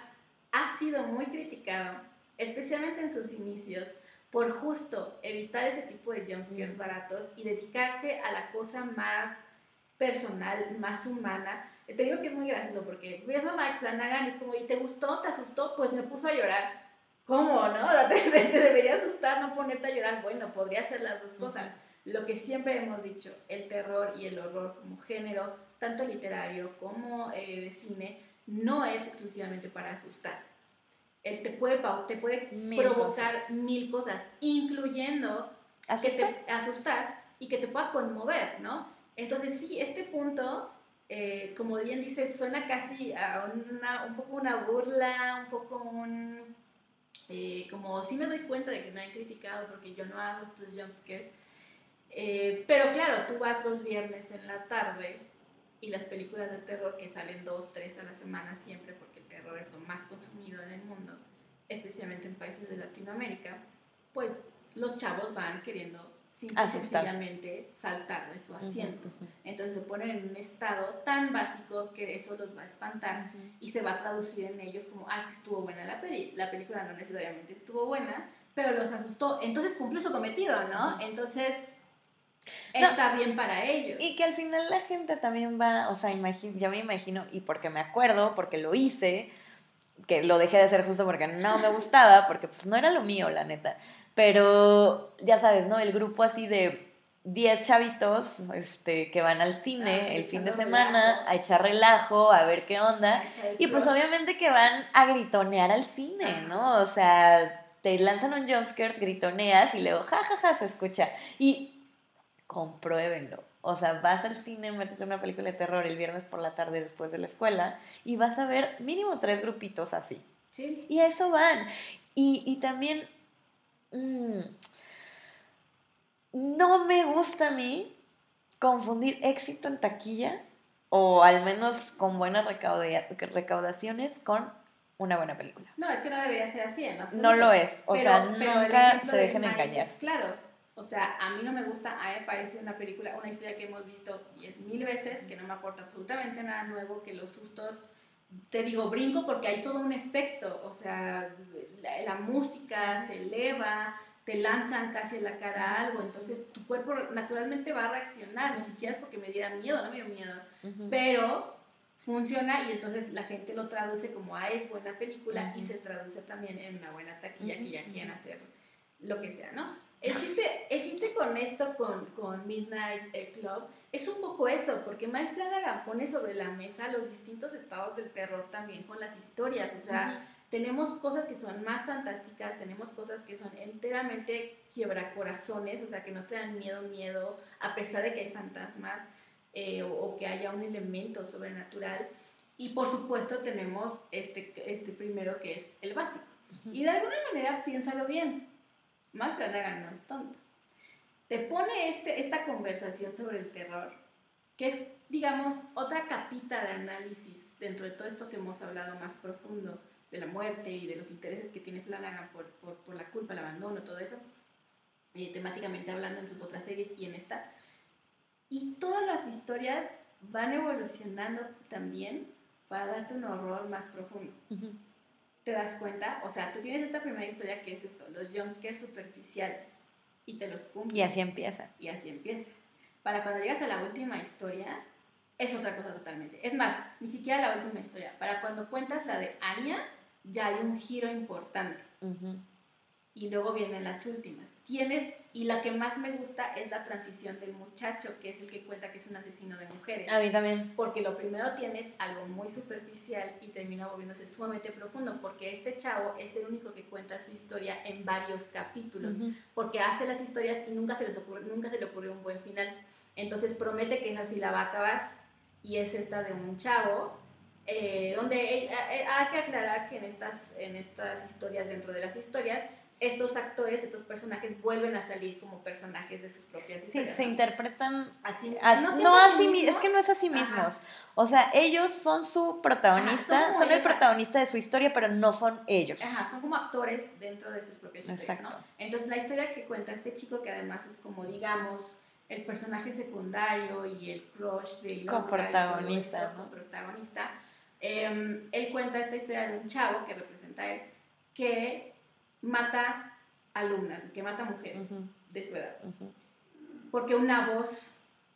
ha sido muy criticado, especialmente en sus inicios, por justo evitar ese tipo de jumpscares baratos y dedicarse a la cosa más personal, más humana. Te digo que es muy gracioso porque ves a Mike Flanagan y es como, ¿y te gustó? ¿Te asustó? Pues me puso a llorar ¿cómo, no? Te, te, debería asustar, no ponerte a llorar. Bueno, podría ser las dos cosas. Lo que siempre hemos dicho, el terror y el horror como género, tanto literario como eh, de cine, no es exclusivamente para asustar. eh, te puede, te puede provocar mil cosas, incluyendo ¿Asustar? Que te, asustar y que te pueda conmover, ¿no? Entonces sí, este punto, eh, como bien dices, suena casi a una, un poco una burla, un poco un... Eh, como sí me doy cuenta de que me han criticado porque yo no hago estos jumpscares, eh, pero claro, tú vas los viernes en la tarde y las películas de terror que salen dos, tres a la semana siempre, porque el terror es lo más consumido en el mundo, especialmente en países de Latinoamérica, pues los chavos van queriendo sencillamente saltar de su asiento. Entonces se ponen en un estado tan básico que eso los va a espantar y se va a traducir en ellos como, ah, es que estuvo buena la peli. La película no necesariamente estuvo buena, pero los asustó. Entonces cumplió su cometido, ¿no? Entonces está bien para ellos. Y que al final la gente también va, o sea, yo me imagino, y porque me acuerdo, porque lo hice, que lo dejé de hacer justo porque no me gustaba, porque pues no era lo mío, la neta. Pero ya sabes, ¿no? El grupo así de 10 chavitos este, que van al cine ah, el fin de semana a echar relajo, a ver qué onda. Y pues obviamente que van a gritonear al cine, ¿no? O sea, te lanzan un jumpscare, gritoneas y luego jajaja ja, ja, se escucha. Y compruébenlo. O sea, vas al cine, metes una película de terror el viernes por la tarde después de la escuela y vas a ver mínimo tres grupitos así. Sí. Y a eso van. Y, y también Mm, no me gusta a mí confundir éxito en taquilla o al menos con buenas recaudaciones con una buena película. No, es que no debería ser así, ¿no? No lo es, o sea, nunca se dejen engañar. claro, o sea, a mí no me gusta, a mí me parece una película, una historia que hemos visto diez mil veces, que no me aporta absolutamente nada nuevo, que los sustos te digo, brinco porque hay todo un efecto, o sea, la, música se eleva, te lanzan casi en la cara algo, entonces tu cuerpo naturalmente va a reaccionar, ni siquiera es porque me diera miedo, no me dio miedo, pero funciona y entonces la gente lo traduce como, ah, es buena película y se traduce también en una buena taquilla que ya quieren hacer lo que sea, ¿no? El chiste, el chiste con esto, con, con Midnight Club, es un poco eso, porque Mike Flanagan pone sobre la mesa los distintos estados del terror también con las historias. O sea, tenemos cosas que son más fantásticas, tenemos cosas que son enteramente quiebracorazones, o sea, que no te dan miedo, miedo, a pesar de que hay fantasmas eh, o, que haya un elemento sobrenatural. Y por supuesto tenemos este, este primero que es el básico. Y de alguna manera, piénsalo bien, Mike Flanagan no es tonto te pone este, esta conversación sobre el terror, que es, digamos, otra capita de análisis dentro de todo esto que hemos hablado más profundo, de la muerte y de los intereses que tiene Flanagan por, por, la culpa, el abandono, todo eso, eh, temáticamente hablando en sus otras series y en esta. Y todas las historias van evolucionando también para darte un horror más profundo. ¿Te das cuenta? O sea, tú tienes esta primera historia que es esto, los jumpscares superficiales y te los cumple. Y así empieza. Y así empieza. Para cuando llegas a la última historia, es otra cosa totalmente. Es más, ni siquiera la última historia. Para cuando cuentas la de Anya, ya hay un giro importante. Y luego vienen las últimas tienes, y la que más me gusta es la transición del muchacho, que es el que cuenta que es un asesino de mujeres. A mí también. Porque lo primero tienes algo muy superficial y termina volviéndose sumamente profundo, porque este chavo es el único que cuenta su historia en varios capítulos, porque hace las historias y nunca se, les ocurre, nunca se le ocurrió un buen final. Entonces promete que es así la va a acabar, y es esta de un chavo eh, donde eh, eh, hay que aclarar que en estas, en estas historias, dentro de las historias, estos actores, estos personajes vuelven a salir como personajes de sus propias historias. Sí, se interpretan así. no, así, es que no es así mismos. O sea, ellos son su protagonista, son, el protagonista de su historia, pero no son ellos. Ajá, son como actores dentro de sus propias historias, ¿no? Entonces, la historia que cuenta este chico, que además es como, digamos, el personaje secundario y el crush de coprotagonista, ¿no? protagonista, em, él cuenta esta historia de un chavo que representa a él, que mata alumnas, que mata mujeres de su edad. Porque una voz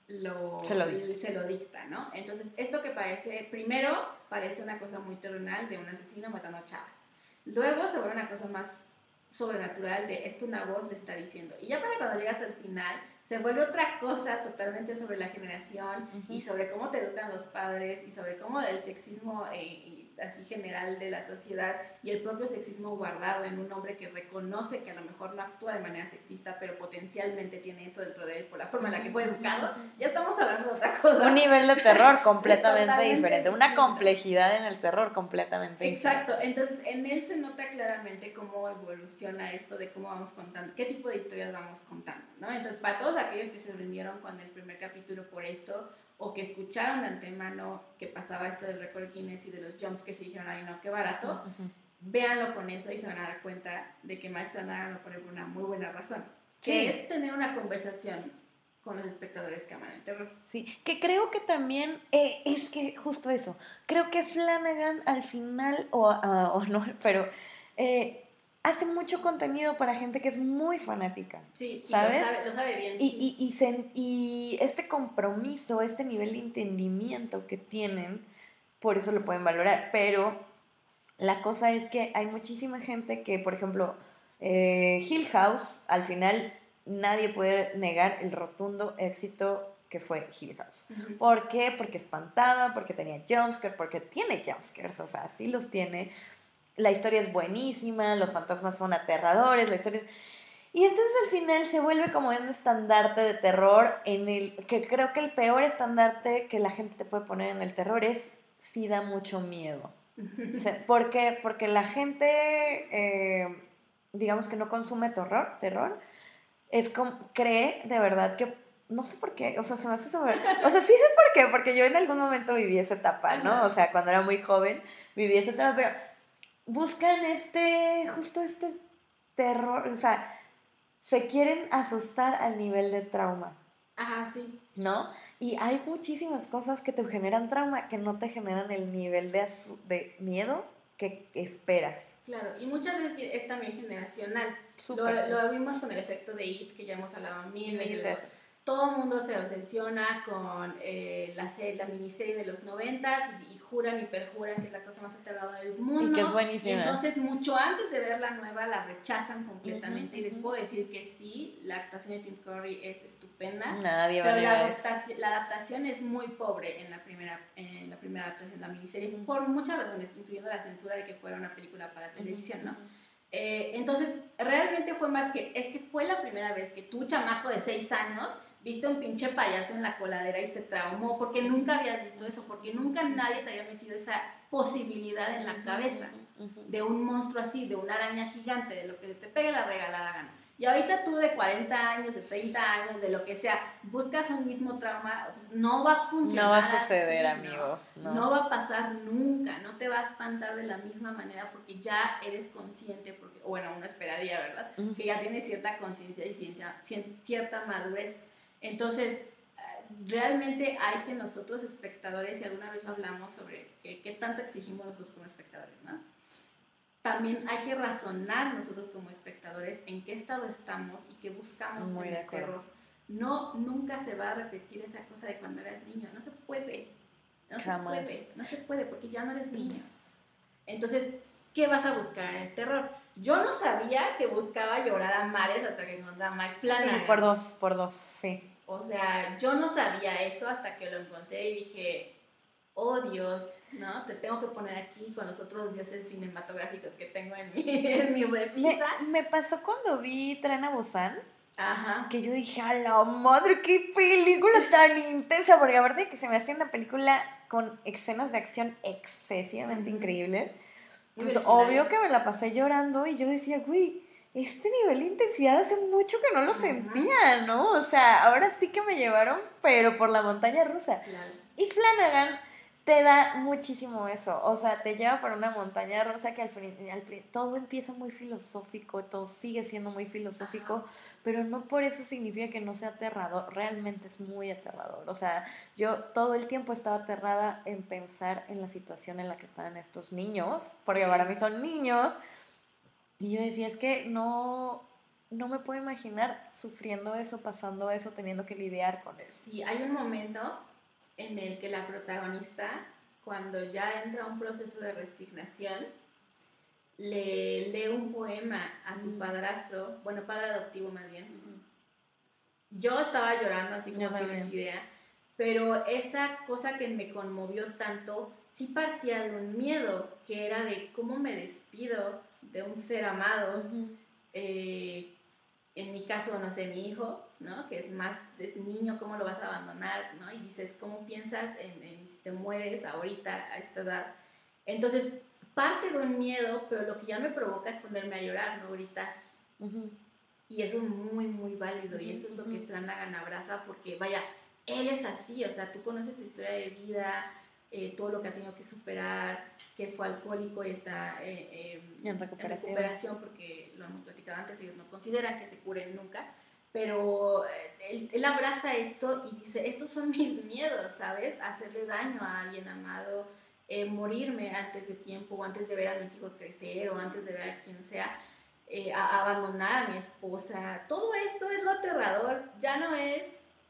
lo, se, lo dicta, ¿no? Entonces, esto que parece, primero parece una cosa muy terrenal de un asesino matando a chavas. Luego se vuelve una cosa más sobrenatural de es que una voz le está diciendo. Y ya para cuando llegas al final, se vuelve otra cosa totalmente sobre la generación y sobre cómo te educan los padres y sobre cómo el sexismo eh, así general de la sociedad y el propio sexismo guardado en un hombre que reconoce que a lo mejor no actúa de manera sexista, pero potencialmente tiene eso dentro de él por la forma en la que fue educado, ya estamos hablando de otra cosa. Un nivel de terror completamente diferente, una complejidad en el terror completamente Exacto, entonces en él se nota claramente cómo evoluciona esto de cómo vamos contando, qué tipo de historias vamos contando, ¿no? Entonces, para todos aquellos que se rindieron con el primer capítulo por esto, o que escucharon de antemano que pasaba esto del récord Guinness y de los jumps que se dijeron, ay no, qué barato, véanlo con eso y se van a dar cuenta de que Mike Flanagan lo pone por una muy buena razón, que es tener una conversación con los espectadores que aman el terror. Sí, que creo que también, eh, es que justo eso, creo que Flanagan al final, o, ah, o no, pero... Eh, hace mucho contenido para gente que es muy fanática. Sí, ¿sabes? Lo sabe, bien. Y, y, y, este compromiso, este nivel de entendimiento que tienen, por eso lo pueden valorar. Pero la cosa es que hay muchísima gente que, por ejemplo, eh, Hill House, al final nadie puede negar el rotundo éxito que fue Hill House. ¿Por qué? Porque espantaba, porque tenía jumpscares, porque tiene jumpscares, o sea, sí los tiene la historia es buenísima, los fantasmas son aterradores, la historia... Y entonces al final se vuelve como un estandarte de terror en el que creo que el peor estandarte que la gente te puede poner en el terror es si da mucho miedo. ¿Por qué? Porque la gente, eh, digamos que no consume terror, terror, es como, cree de verdad que, no sé por qué, o sea, se me hace saber, o sea, sí sé por qué, porque yo en algún momento viví esa etapa, ¿no? O sea, cuando era muy joven viví esa etapa, pero buscan este, justo este terror, o sea, se quieren asustar al nivel de trauma. Ajá, sí. ¿No? Y hay muchísimas cosas que te generan trauma que no te generan el nivel de, de miedo que esperas. Claro, y muchas veces es también generacional. Super, lo, lo, vimos con el efecto de IT, que ya hemos hablado mil, veces todo el mundo se obsesiona con eh, la, serie, la miniserie de los noventas y, juran y perjuran que es la cosa más aterradora del mundo. Y que es buenísima. Y entonces, mucho antes de ver la nueva, la rechazan completamente. Y les puedo decir que sí, la actuación de Tim Curry es estupenda. Nadie pero la adaptación, la adaptación es muy pobre en la primera, en la primera adaptación de la miniserie, por muchas razones, incluyendo la censura de que fuera una película para televisión, ¿no? Eh, entonces, realmente fue más que, es que fue la primera vez que tu chamaco de seis años viste un pinche payaso en la coladera y te traumó, porque nunca habías visto eso, porque nunca nadie te había metido esa posibilidad en la cabeza de un monstruo así, de una araña gigante, de lo que te pegue la regalada gana. Y ahorita tú de 40 años, de 30 años, de lo que sea, buscas un mismo trauma, pues no va a funcionar. No va a suceder, amigo. No. va a pasar nunca, no te va a espantar de la misma manera porque ya eres consciente, porque, bueno, uno esperaría, ¿verdad? Que ya tienes cierta conciencia y ciencia, cierta madurez entonces, realmente hay que nosotros espectadores, y alguna vez hablamos sobre qué, tanto exigimos nosotros como espectadores, ¿no? También hay que razonar nosotros como espectadores en qué estado estamos y qué buscamos en el terror. No, nunca se va a repetir esa cosa de cuando eras niño, no se puede, no se puede, no se puede porque ya no eres niño. Entonces, ¿qué vas a buscar en el terror? Yo no sabía que buscaba llorar a mares hasta que encontré a Mike Flanagan. por dos, por dos, sí. O sea, yo no sabía eso hasta que lo encontré y dije, oh Dios, ¿no? Te tengo que poner aquí con los otros dioses cinematográficos que tengo en mi, en mi repisa. Me, pasó cuando vi Tren a Busan. Ajá. Que yo dije, a la madre, qué película tan intensa. Porque aparte de que se me hacía una película con escenas de acción excesivamente increíbles pues obvio que me la pasé llorando y yo decía, güey, este nivel de intensidad hace mucho que no lo sentía, ¿no? O sea, ahora sí que me llevaron, pero por la montaña rusa. Y Flanagan te da muchísimo eso, o sea, te lleva por una montaña rusa que al, al todo empieza muy filosófico, todo sigue siendo muy filosófico pero no por eso significa que no sea aterrador, realmente es muy aterrador. O sea, yo todo el tiempo estaba aterrada en pensar en la situación en la que están estos niños, porque para mí son niños, y yo decía, es que no, no me puedo imaginar sufriendo eso, pasando eso, teniendo que lidiar con eso. Sí, hay un momento en el que la protagonista, cuando ya entra a un proceso de resignación, le lee un poema a su padrastro, bueno, padre adoptivo más bien. Yo estaba llorando, así como tienes idea, pero esa cosa que me conmovió tanto sí partía de un miedo, que era de cómo me despido de un ser amado. Eh, en mi caso, no sé, mi hijo, ¿no? Que es más, es niño, ¿cómo lo vas a abandonar? ¿no? Y dices, ¿cómo piensas en, si te mueres ahorita, a esta edad? Entonces, parte de un miedo, pero lo que ya me provoca es ponerme a llorar, ¿no? Ahorita. Y eso es muy, muy válido. Y eso es lo que Flanagan abraza, porque vaya, él es así, o sea, tú conoces su historia de vida, eh, todo lo que ha tenido que superar, que fue alcohólico y está eh, em, en, recuperación. porque lo hemos platicado antes, ellos no consideran que se curen nunca, pero eh, él, abraza esto y dice, estos son mis miedos, ¿sabes? Hacerle daño a alguien amado, morirme antes de tiempo, o antes de ver a mis hijos crecer, o antes de ver a quien sea, abandonar a mi esposa, todo esto es lo aterrador, ya no es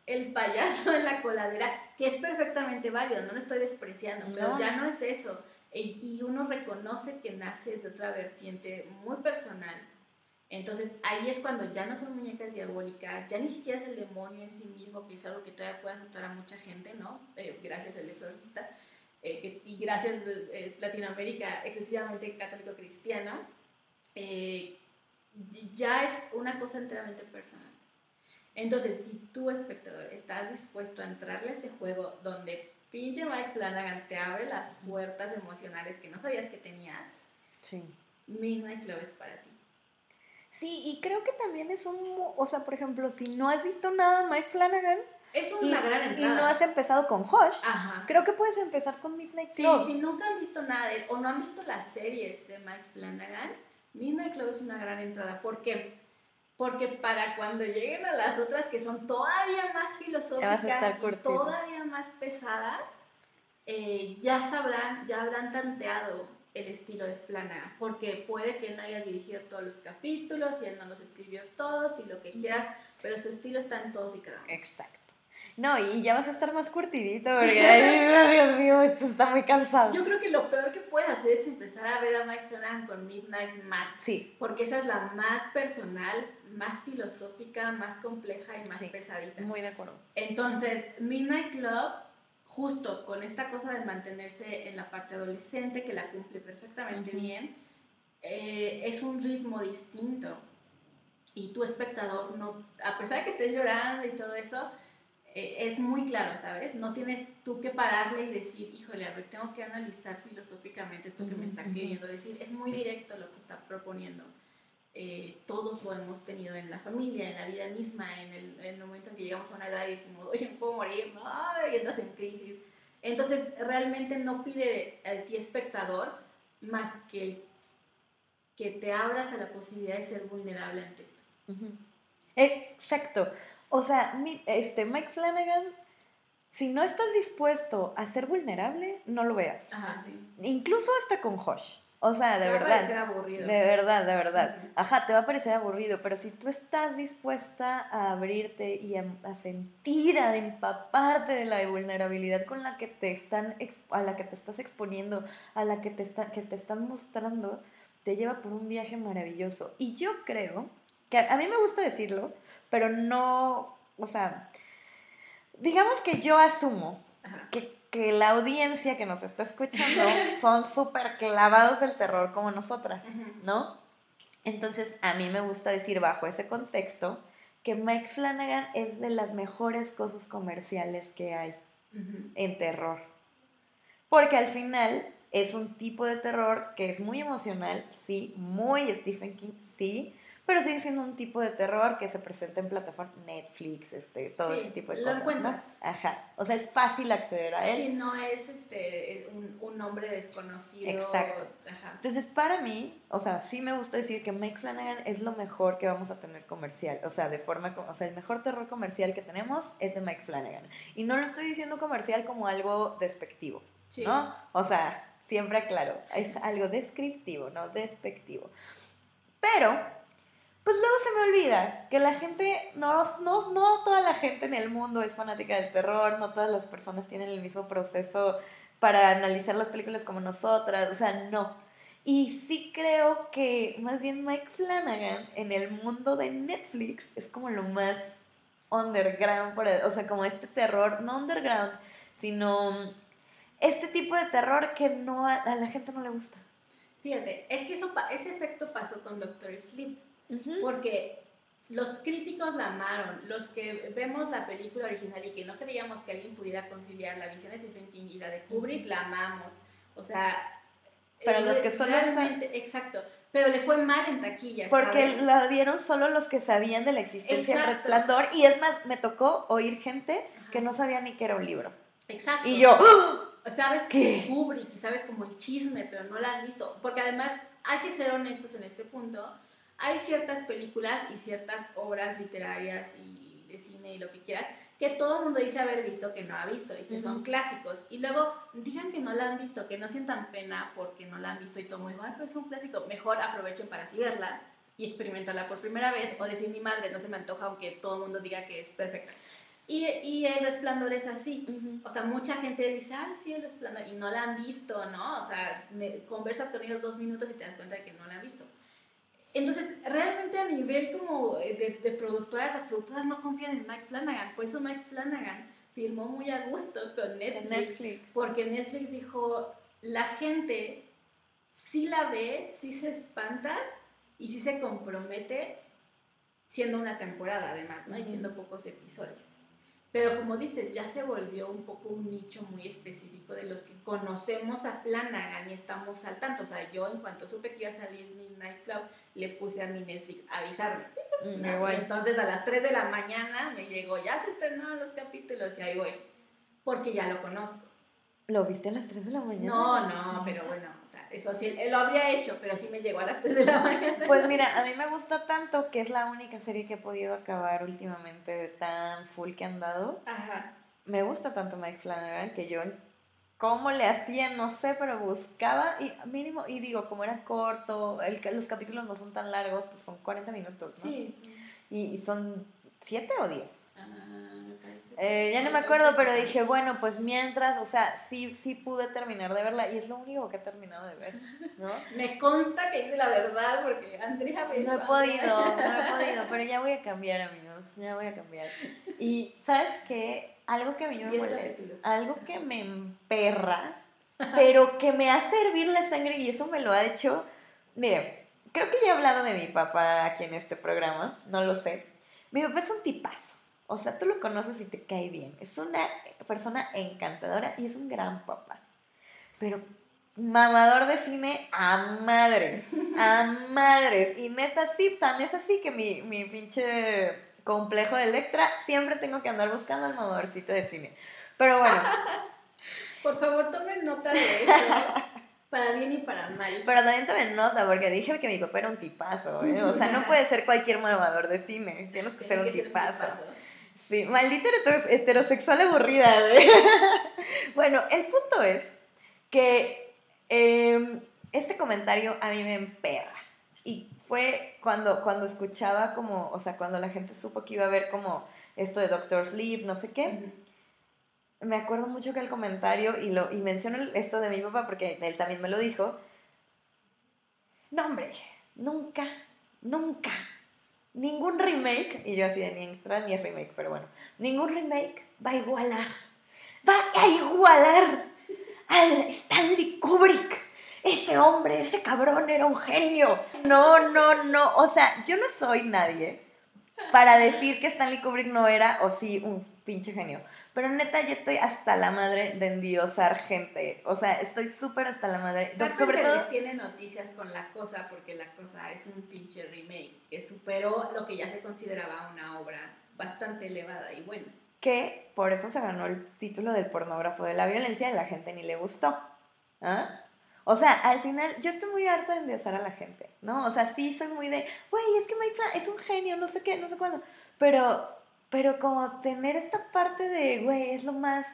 el payaso en la coladera, que es perfectamente válido, no lo estoy despreciando, pero ya no es eso. Y uno reconoce que nace de otra vertiente muy personal. Entonces ahí es cuando ya no son muñecas diabólicas, ya ni siquiera es el demonio en sí mismo, que es algo que todavía puede asustar a mucha gente, ¿no? Eh, gracias al exorcista. Eh, y gracias eh, Latinoamérica excesivamente católico cristiana, ya es una cosa enteramente personal. Entonces, si tú, espectador, estás dispuesto a entrarle a ese juego donde pinche Mike Flanagan te abre las puertas emocionales que no sabías que tenías, sí. Midnight Club es para ti. Sí, y creo que también es un, o sea, por ejemplo, si no has visto nada Mike Flanagan, es una gran entrada. Y no has empezado con Hush. Creo que puedes empezar con Midnight Club. Sí, si nunca han visto nada de él o no han visto las series de Mike Flanagan, Midnight Club es una gran entrada. ¿Por qué? porque para cuando lleguen a las otras que son todavía más filosóficas y todavía más pesadas, eh, ya sabrán, ya habrán tanteado el estilo de Flanagan, porque puede que él no haya dirigido todos los capítulos y él no los escribió todos y lo que quieras, pero su estilo está en todos y cada uno. Exacto. No, y ya vas a estar más curtidito porque, ay, Dios mío, esto está muy cansado. Yo creo que lo peor que puedes hacer es empezar a ver a Mike Flanagan con Midnight más. Sí. Porque esa es la más personal, más filosófica, más compleja y más pesadita. Muy de acuerdo. Entonces, Midnight Club, justo con esta cosa de mantenerse en la parte adolescente, que la cumple perfectamente bien, eh, es un ritmo distinto. Y tu espectador, no, a pesar de que estés llorando y todo eso, es muy claro, ¿sabes? No tienes tú que pararle y decir, híjole, a ver, tengo que analizar filosóficamente esto que me está queriendo decir. Es muy directo lo que está proponiendo. Eh, todos lo hemos tenido en la familia, en la vida misma, en el, en el, momento en que llegamos a una edad y decimos, oye, me puedo morir, ¿no? y entras en crisis. Entonces, realmente no pide a ti espectador más que que te abras a la posibilidad de ser vulnerable ante esto. Exacto. O sea, este, Mike Flanagan, si no estás dispuesto a ser vulnerable, no lo veas. Ajá, sí. Incluso hasta con Josh. O sea, de verdad. Te va a parecer aburrido. De verdad, de verdad. Ajá, te va a parecer aburrido, pero si tú estás dispuesta a abrirte y a, sentir, a empaparte de la vulnerabilidad con la que te están, a la que te estás exponiendo, a la que te, está, que te están mostrando, te lleva por un viaje maravilloso. Y yo creo, que a mí me gusta decirlo, pero no, o sea, digamos que yo asumo que, la audiencia que nos está escuchando son súper clavados del terror como nosotras, ¿no? Entonces, a mí me gusta decir bajo ese contexto que Mike Flanagan es de las mejores cosas comerciales que hay en terror. Porque al final es un tipo de terror que es muy emocional, sí, muy Stephen King, sí, pero sigue siendo un tipo de terror que se presenta en plataforma Netflix, este, todo ese tipo de cosas, ¿no? Ajá. O sea, es fácil acceder a él. Sí, no es este un, un nombre desconocido. Exacto. Ajá. Entonces, para mí, o sea, sí me gusta decir que Mike Flanagan es lo mejor que vamos a tener comercial. O sea, de forma, o sea, el mejor terror comercial que tenemos es de Mike Flanagan. Y no lo estoy diciendo comercial como algo despectivo, ¿no? O sea, siempre aclaro, es algo descriptivo, no despectivo. Pero pues luego se me olvida que la gente, no, no, no toda la gente en el mundo es fanática del terror, no todas las personas tienen el mismo proceso para analizar las películas como nosotras, o sea, no. Y sí creo que más bien Mike Flanagan en el mundo de Netflix es como lo más underground, o sea, como este terror, no underground, sino este tipo de terror que no a, a la gente no le gusta. Fíjate, es que eso, ese efecto pasó con Doctor Sleep, porque los críticos la amaron, los que vemos la película original y que no creíamos que alguien pudiera conciliar la visión de Stephen King y la de Kubrick, la amamos. O sea... Para los que solo Exacto, pero le fue mal en taquilla, Porque ¿sabes? la vieron solo los que sabían de la existencia del resplandor. Y es más, me tocó oír gente que no sabía ni que era un libro. Exacto. Y yo, ¡ah! sabes que Kubrick sabes como el chisme, pero no la has visto. Porque además hay que ser honestos en este punto. Hay ciertas películas y ciertas obras literarias y de cine y lo que quieras que todo el mundo dice haber visto que no ha visto y que son Ujú. clásicos. Y luego digan que no la han visto, que no sientan pena porque no la han visto y todo dice, ay, pero es un clásico. Mejor aprovechen para así verla y experimentarla por primera vez o decir mi madre no se me antoja aunque todo el mundo diga que es perfecta. Y, y el resplandor es así. O sea, mucha gente dice, ay, sí, el resplandor, y no la han visto, ¿no? O sea, me- conversas con ellos dos minutos y te das cuenta de que no la han visto. Entonces, realmente a nivel como de, de productoras, las productoras no confían en Mike Flanagan. Por eso Mike Flanagan firmó muy a gusto con Netflix. Netflix. Porque Netflix dijo, la gente sí la ve, sí se espanta y sí se compromete siendo una temporada además, ¿no? Y siendo pocos episodios. Pero como dices, ya se volvió un poco un nicho muy específico de los que conocemos a Flanagan y estamos al tanto. O sea, yo en cuanto supe que iba a salir Midnight Club, le puse a mi Netflix avisarme. Mm. Y entonces a las 3 de la mañana me llegó, ya se estrenaron los capítulos y ahí voy. Porque ya lo conozco. ¿Lo viste a las 3 de la mañana? No, no, pero bueno, eso sí, él lo habría hecho, pero sí me llegó a las 3 de la mañana. Pues mira, a mí me gusta tanto que es la única serie que he podido acabar últimamente de tan full que han dado. Ajá. Me gusta tanto Mike Flanagan que yo cómo le hacía, no sé, pero buscaba y mínimo, y digo, como era corto, el, los capítulos no son tan largos, pues son 40 minutos, ¿no? Sí, sí. Y, y son 7 o 10. Ah, me parece. Eh, ya no me acuerdo, pero dije, bueno, pues mientras, o sea, sí, sí pude terminar de verla y es lo único que he terminado de ver, ¿no? Me consta que dice la verdad porque Andrea me No he podido, no he podido, pero ya voy a cambiar, amigos, ya voy a cambiar. Y, ¿sabes qué? Algo que a mí me molesta, algo que me emperra, pero que me hace hervir la sangre y eso me lo ha hecho, mire, creo que ya he hablado de mi papá aquí en este programa, no lo sé. Mi papá es un tipazo, o sea, tú lo conoces y te cae bien, es una persona encantadora y es un gran papá, pero mamador de cine a madres, a madres, y neta sí, tan es así que mi, mi pinche complejo de Electra, siempre tengo que andar buscando al mamadorcito de cine. Pero bueno, Por favor, tomen nota de eso. para bien y para mal. pero también tomen nota, porque dije que mi papá era un tipazo, ¿eh? O sea, no puede ser cualquier mamador de cine, tienes que ser un que tipazo. tipazo. Sí, maldita heteros- heterosexual aburrida, güey. bueno, el punto es que eh, este comentario a mí me emperra. Y fue cuando, cuando escuchaba como, o sea, cuando la gente supo que iba a ver como esto de Doctor Sleep, no sé qué. Me acuerdo mucho que el comentario, y, lo, y menciono esto de mi papá porque él también me lo dijo. No, hombre, nunca, nunca, ningún remake, y yo así de ni entra ni es remake, pero bueno, ningún remake va a igualar, va a igualar al Stanley Kubrick. Ese hombre, ese cabrón era un genio. No, no, no, o sea, yo no soy nadie para decir que Stanley Kubrick no era, o sí, un pinche genio. Pero neta, ya estoy hasta la madre de endiosar gente. O sea, estoy súper hasta la madre. Dark Sobre todo, tiene noticias con La Cosa porque La Cosa es un pinche remake que superó lo que ya se consideraba una obra bastante elevada y buena. que por eso se ganó el título del pornógrafo de la violencia y la gente ni le gustó. ¿Ah? O sea, al final, yo estoy muy harta de endiosar a la gente, ¿no? O sea, sí soy muy de, güey, es que Mike es un genio, no sé qué, no sé cuándo. Pero, pero como tener esta parte de, güey, es lo más,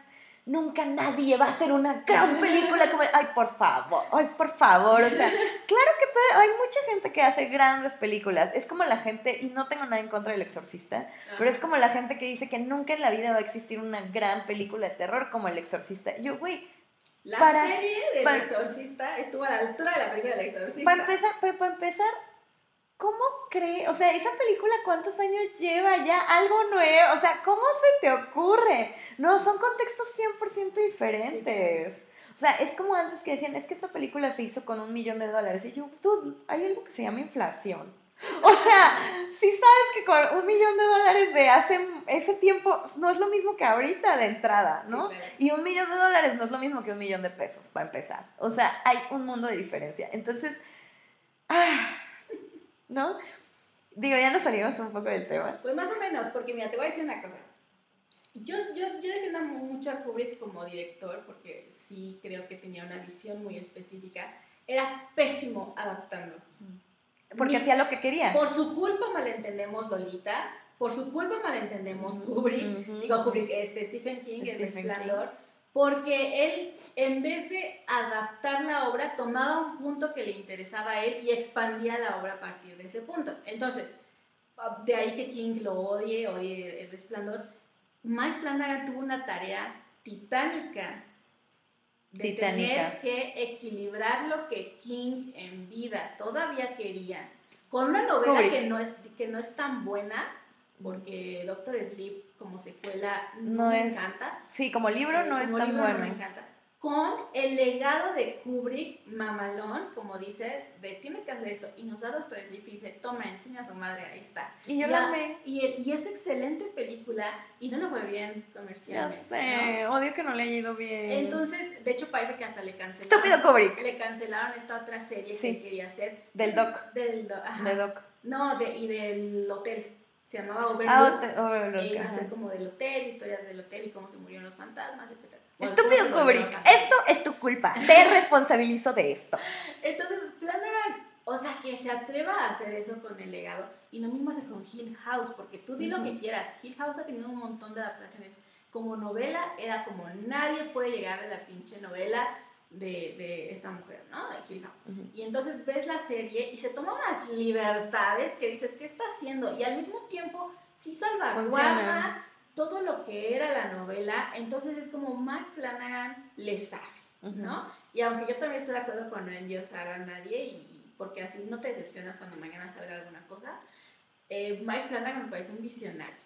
nunca nadie va a hacer una gran película como, ay, por favor, ay, por favor, o sea, claro que todo- hay mucha gente que hace grandes películas, es como la gente, y no tengo nada en contra del exorcista, pero es como la gente que dice que nunca en la vida va a existir una gran película de terror como El Exorcista. Yo, güey, La para- serie del para- Exorcista estuvo a la altura de la película del Exorcista. para empezar, para, para empezar, ¿cómo cree? O sea, esa película, ¿cuántos años lleva ya? Algo nuevo. O sea, ¿cómo se te ocurre? No, son contextos 100% diferentes. O sea, es como antes que decían, es que esta película se hizo con un millón de dólares. Y yo, tú, hay algo que se llama inflación. O sea, si sabes que con un millón de dólares de hace ese tiempo no es lo mismo que ahorita de entrada, ¿no? Y un millón de dólares no es lo mismo que un millón de pesos, para empezar. O sea, hay un mundo de diferencia. Entonces, ah, ¿no? Digo, ya nos salimos un poco del tema. Pues más o menos, porque mira, te voy a decir una cosa. Yo, yo, yo defiendo mucho a Kubrick como director, porque sí creo que tenía una visión muy específica. Era pésimo adaptando. Porque hacía lo que quería. Por su culpa malentendemos Lolita, por su culpa malentendemos Kubrick, digo Kubrick, este Stephen King, El Resplandor, porque él, en vez de adaptar la obra, tomaba un punto que le interesaba a él y expandía la obra a partir de ese punto. Entonces, de ahí que King lo odie, odie El Resplandor, Mike Flanagan tuvo una tarea titánica de tener que equilibrar lo que King en vida todavía quería. Con una novela que no, es, que no es tan buena, porque Doctor Sleep como secuela no, me encanta. Sí, como libro no es tan bueno. me encanta con el legado de Kubrick, mamalón, como dices, de tienes que hacer esto. Y nos da Doctor Sleep y dice, toma, chinga a su madre, ahí está. Y yo la amé. Y, y, es excelente película y no le fue bien comercial. Ya sé, odio que no le haya ido bien. Entonces, de hecho parece que hasta le cancelaron. Estúpido Kubrick. Le cancelaron esta otra serie que quería hacer. Del Doc. Del Doc, ajá. De Doc. No, de, y del hotel se llamaba Overlook. Ah, Overlook. Y iba a ser como del hotel, historias del hotel y cómo se murieron los fantasmas, etc. Estúpido Kubrick, esto es tu culpa, te responsabilizo de esto. Entonces, Flanagan, o sea, que se atreva a hacer eso con el legado, y lo mismo hace con Hill House, porque tú di lo que quieras, Hill House ha tenido un montón de adaptaciones. Como novela, era como nadie puede llegar a la pinche novela de, de esta mujer, ¿no? De Hill House. Y entonces ves la serie y se toma unas libertades que dices, ¿qué está haciendo? Y al mismo tiempo, sí salvaguarda todo lo que era la novela, entonces es como Mike Flanagan le sabe, ¿no? Y aunque yo también estoy de acuerdo con no endiosar a nadie, y, porque así no te decepcionas cuando mañana salga alguna cosa, eh, Mike Flanagan me parece un visionario.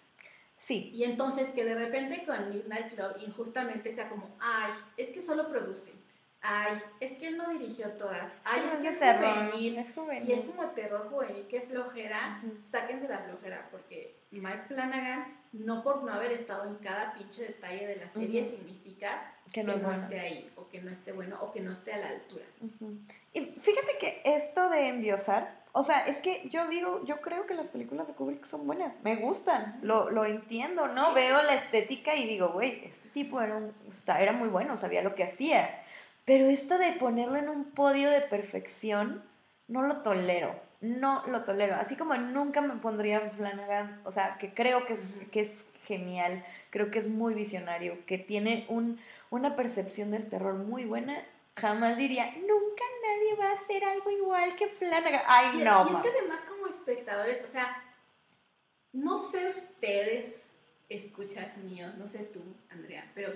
Sí. Y entonces que de repente con Midnight Club injustamente sea como, ay, es que solo produce. Ay, es que él no dirigió todas. Ay, es, que es, juvenil. es juvenil. Y es como terror juvenil, qué flojera. Sáquense la flojera, porque Mike Flanagan no por no haber estado en cada pinche detalle de la serie significa que no, esté ahí, o que no esté bueno, o que no esté a la altura. Y fíjate que esto de endiosar, o sea, es que yo digo, yo creo que las películas de Kubrick son buenas, me gustan, lo, lo entiendo, ¿no? Veo la estética y digo, güey, este tipo era, un, era muy bueno, sabía lo que hacía. Pero esto de ponerlo en un podio de perfección, no lo tolero no lo tolero. Así como nunca me pondría Flanagan, o sea, que creo que es, que es genial, creo que es muy visionario, que tiene un, una percepción del terror muy buena, jamás diría, nunca nadie va a hacer algo igual que Flanagan. Ay, no. Y es que además como espectadores, o sea, no sé ustedes, escuchas míos, no sé tú, Andrea, pero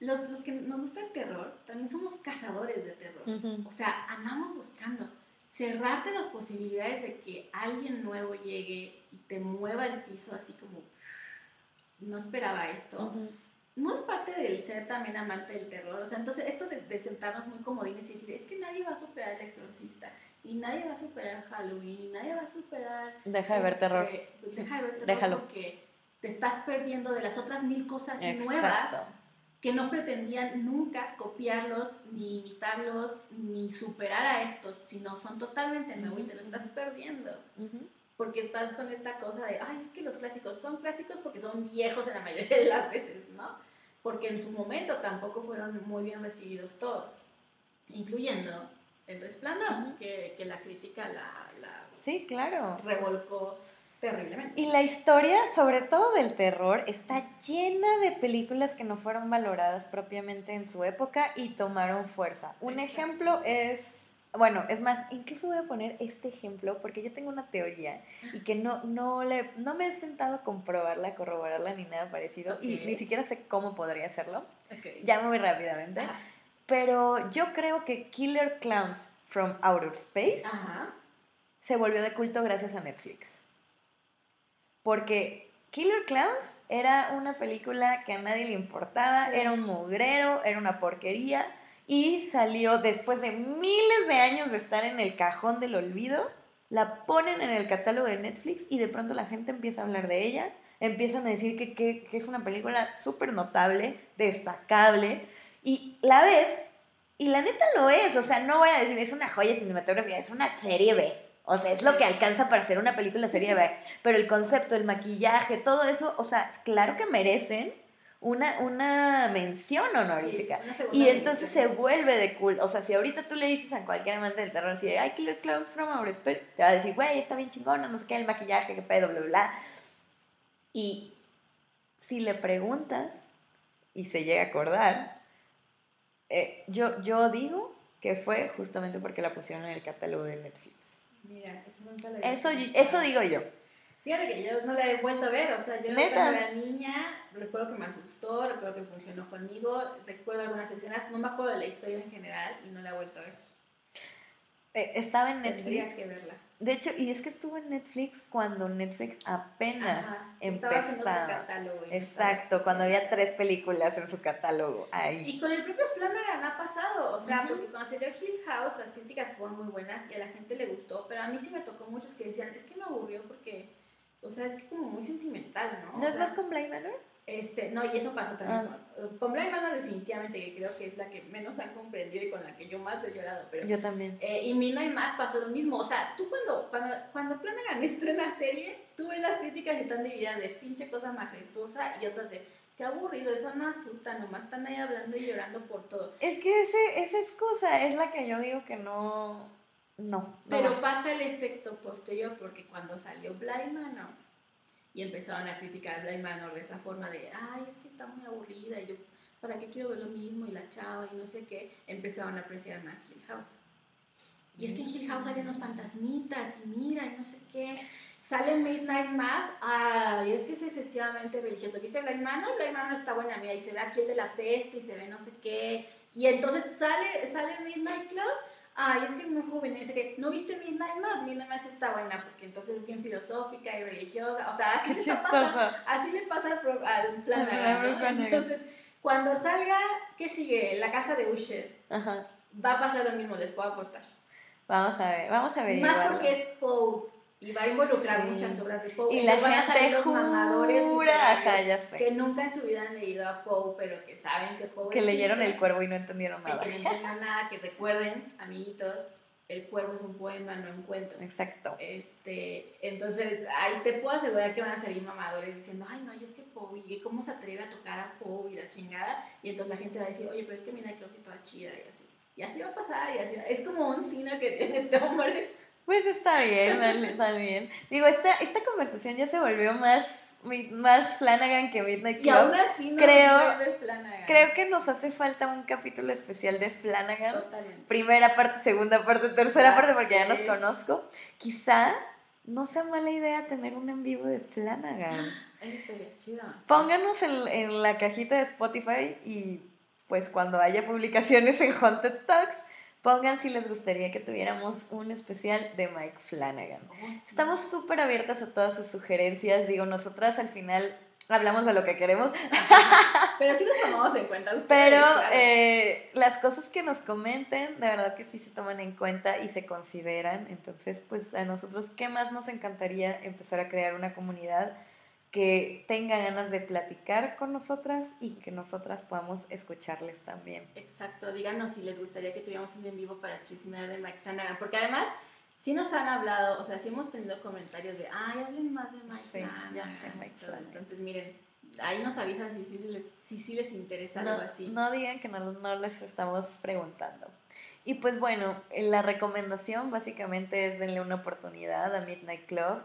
los, los que nos gusta el terror, también somos cazadores de terror. O sea, andamos buscando cerrarte las posibilidades de que alguien nuevo llegue y te mueva el piso así como no esperaba esto, no es parte del ser también amante del terror. O sea, entonces esto de, sentarnos muy comodines y decir, es que nadie va a superar el exorcista, y nadie va a superar Halloween, y nadie va a superar... Deja de ver terror. Este, pues deja de ver terror Déjalo. porque te estás perdiendo de las otras mil cosas nuevas que no pretendían nunca copiarlos, ni imitarlos, ni superar a estos, sino son totalmente nuevos y te lo estás perdiendo. Porque estás con esta cosa de, ay, es que los clásicos son clásicos porque son viejos en la mayoría de las veces, ¿no? Porque en su momento tampoco fueron muy bien recibidos todos, incluyendo El Resplandor, que, que, la crítica la, la sí, claro. revolcó Terriblemente. Y la historia, sobre todo del terror, está llena de películas que no fueron valoradas propiamente en su época y tomaron fuerza. Un ejemplo es, bueno, es más, incluso voy a poner este ejemplo porque yo tengo una teoría y que no, no, le, no me he sentado a comprobarla, corroborarla ni nada parecido y ni siquiera sé cómo podría hacerlo. Ya muy rápidamente. Pero yo creo que Killer Clowns from Outer Space se volvió de culto gracias a Netflix. Porque Killer Clowns era una película que a nadie le importaba, era un mugrero, era una porquería. y salió después de miles de años de estar en el cajón del olvido, la ponen en el catálogo de Netflix y de pronto la gente empieza a hablar de ella, empiezan a decir que, que, que es una película súper notable, destacable, y la ves, y la neta lo es, o sea, no voy a decir, es una joya cinematográfica, es una serie B. O sea, es lo que alcanza para ser una película serie B. Pero el concepto, el maquillaje, todo eso, o sea, claro que merecen una, una mención honorífica. y entonces se vuelve de cool. O sea, si ahorita tú le dices a cualquier amante del terror, así ay, Killer Clown from Outer Space, te va a decir, güey, está bien chingona, no sé qué, el maquillaje, qué pedo, bla, bla, bla. Y si le preguntas y se llega a acordar, eh, yo, yo digo que fue justamente porque la pusieron en el catálogo de Netflix. Mira, eso nunca la Eso, eso digo yo. Fíjate que yo no la he vuelto a ver, o sea, yo cuando era niña recuerdo que me asustó, recuerdo que funcionó conmigo, recuerdo algunas escenas, no me acuerdo de la historia en general y no la he vuelto a ver. Eh, estaba en Tendría Netflix. que verla. De hecho, y es que estuvo en Netflix cuando Netflix apenas Ajá, haciendo su empezaba. catálogo. Exacto, cuando había tres películas en su catálogo. Ahí. Y con el propio Flanagan ha pasado, o sea, Ujú. porque cuando salió Hill House las críticas fueron muy buenas y a la gente le gustó, pero a mí sí me tocó muchos que decían, es que me aburrió porque, o sea, es que como muy sentimental, ¿no? ¿No O es sea, más con Blind Manor? Este, no, y eso pasó también Ah. con, con Blind Manor definitivamente, que creo que es la que menos han comprendido y con la que yo más he llorado, pero... Yo también. Eh, y Midnight Mass pasó lo mismo. O sea, tú cuando, cuando, cuando Flanagan estrena serie, tú ves las críticas y están divididas de pinche cosa majestuosa y otras de qué aburrido, eso no asusta, nomás están ahí hablando y llorando por todo. Es que ese, esa excusa es la que yo digo que no. No. Pero pasa el efecto posterior porque cuando salió Blind Manor y empezaron a criticar Blind Manor de esa forma de, ay, es que está muy aburrida y yo, ¿para qué quiero ver lo mismo? Y la chava y no sé qué, empezaron a apreciar más Hill House. Y es que en Hill House salen unos fantasmitas y mira y no sé qué. Sale Midnight Mass, ay, es que es excesivamente religioso. ¿Viste Blind Manor? Blind Manor está buena, mira, y se ve aquí el de la peste y se ve no sé qué. Y entonces sale, sale Midnight Club, ay, es que es muy joven, y dice que, ¿no viste Midnight Mass? Midnight Mass está buena porque entonces es bien filosófica y religiosa. O sea, así, le pasa, así le pasa al, al Flanagan, ¿no? Entonces, cuando salga, ¿qué sigue? La casa de Usher. Ajá. Va a pasar lo mismo, les puedo apostar. Vamos a ver, vamos a ver. Más porque es Poe y va a involucrar Sí. muchas obras de Poe. Y la les van a salir los mamadores jura, ajá, ya sé. que nunca en su vida han leído a Poe, pero que saben que Poe Que leyeron el cuervo y no entendieron y nada. que no entiendan nada, que recuerden, amiguitos, el cuervo es un poema, no un cuento. Exacto. Este, entonces, ahí te puedo asegurar que van a salir mamadores diciendo, ay, no, y es que Poe, y cómo se atreve a tocar a Poe y la chingada. Y entonces la gente va a decir, oye, pero es que Mina Claus es toda chida y así. Y así va a pasar, y así. Es como un sino que tiene este hombre. Pues está bien, dale, está bien. Digo, esta, esta conversación ya se volvió más, más Flanagan que Midnight Y aún Club. así no Creo- Flanagan. Creo que nos hace falta un capítulo especial de Flanagan. Totalmente. Primera parte, segunda parte, tercera parte, porque ya nos conozco. Quizá no sea mala idea tener un en vivo de Flanagan. Eso estaría chido. Pónganos en, en la cajita de Spotify y pues cuando haya publicaciones en Haunted Talks, pongan si les gustaría que tuviéramos un especial de Mike Flanagan. Oh, sí. Estamos súper abiertas a todas sus sugerencias. Digo, nosotras al final hablamos de lo que queremos, Pero sí los tomamos en cuenta ustedes. pero eh, las cosas que nos comenten, de verdad que sí se toman en cuenta y se consideran. Entonces, pues a nosotros, ¿qué más nos encantaría empezar a crear una comunidad que tenga ganas de platicar con nosotras y que nosotras podamos escucharles también? Exacto, díganos si les gustaría que tuviéramos un en vivo para chismear de Mike Flanagan, porque además sí nos han hablado, o sea, sí hemos tenido comentarios de, ay, hablen más de Mike Sí, Flanagan. ya sé, Mike. Flanagan. Entonces, miren, ahí nos avisan si sí si, les, si, sí les interesa No, algo así. no digan que no, no les estamos preguntando. Y pues bueno, eh, la recomendación básicamente es denle una oportunidad a Midnight Club.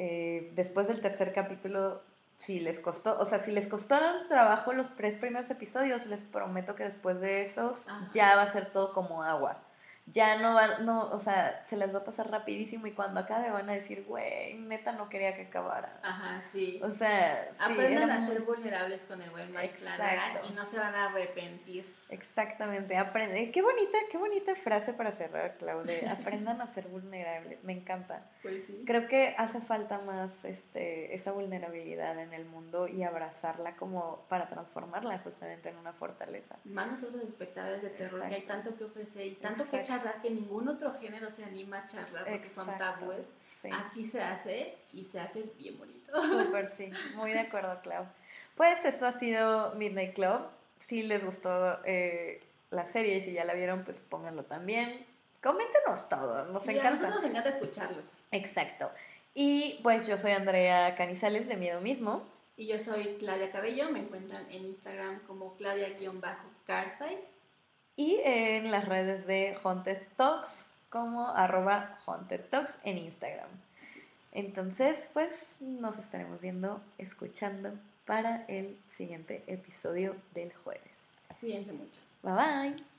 Eh, después del tercer capítulo, si les costó, o sea, si les costaron trabajo los tres primeros episodios, les prometo que después de esos Ajá. ya va a ser todo como agua. ya no van, no, o sea, se les va a pasar rapidísimo y cuando acabe van a decir, güey, neta no quería que acabara. Ajá, sí. O sea, sí, Aprendan a muy- ser vulnerables con el buen Mike. Flanagan y no se van a arrepentir. Exactamente, aprende. Qué bonita, qué bonita frase para cerrar, Claudia. Aprendan a ser vulnerables, me encanta. Pues sí. Creo que hace falta más este, esa vulnerabilidad en el mundo y abrazarla como para transformarla justamente en una fortaleza. Más nosotros espectadores de terror, que hay Exacto. tanto que ofrecer y tanto que Exacto. charlar que ningún otro género se anima a charlar porque son Exacto, tabúes. Sí. Aquí se hace y se hace bien bonito. Súper, sí. Muy de acuerdo, Clau. Pues eso ha sido Midnight Club. Si les gustó eh, la serie y si ya la vieron, pues pónganlo también. Coméntenos todo, nos Sí, a encanta. nosotros nos encanta escucharlos. Exacto. Y pues yo soy Andrea Canizales de Miedo Mismo. Y yo soy Claudia Cabello, me encuentran en Instagram como Claudia-Carpay. Y en las redes de Haunted Talks como arroba Haunted Talks en Instagram. Entonces, pues nos estaremos viendo, escuchando para el siguiente episodio del jueves. Cuídense mucho. Bye bye.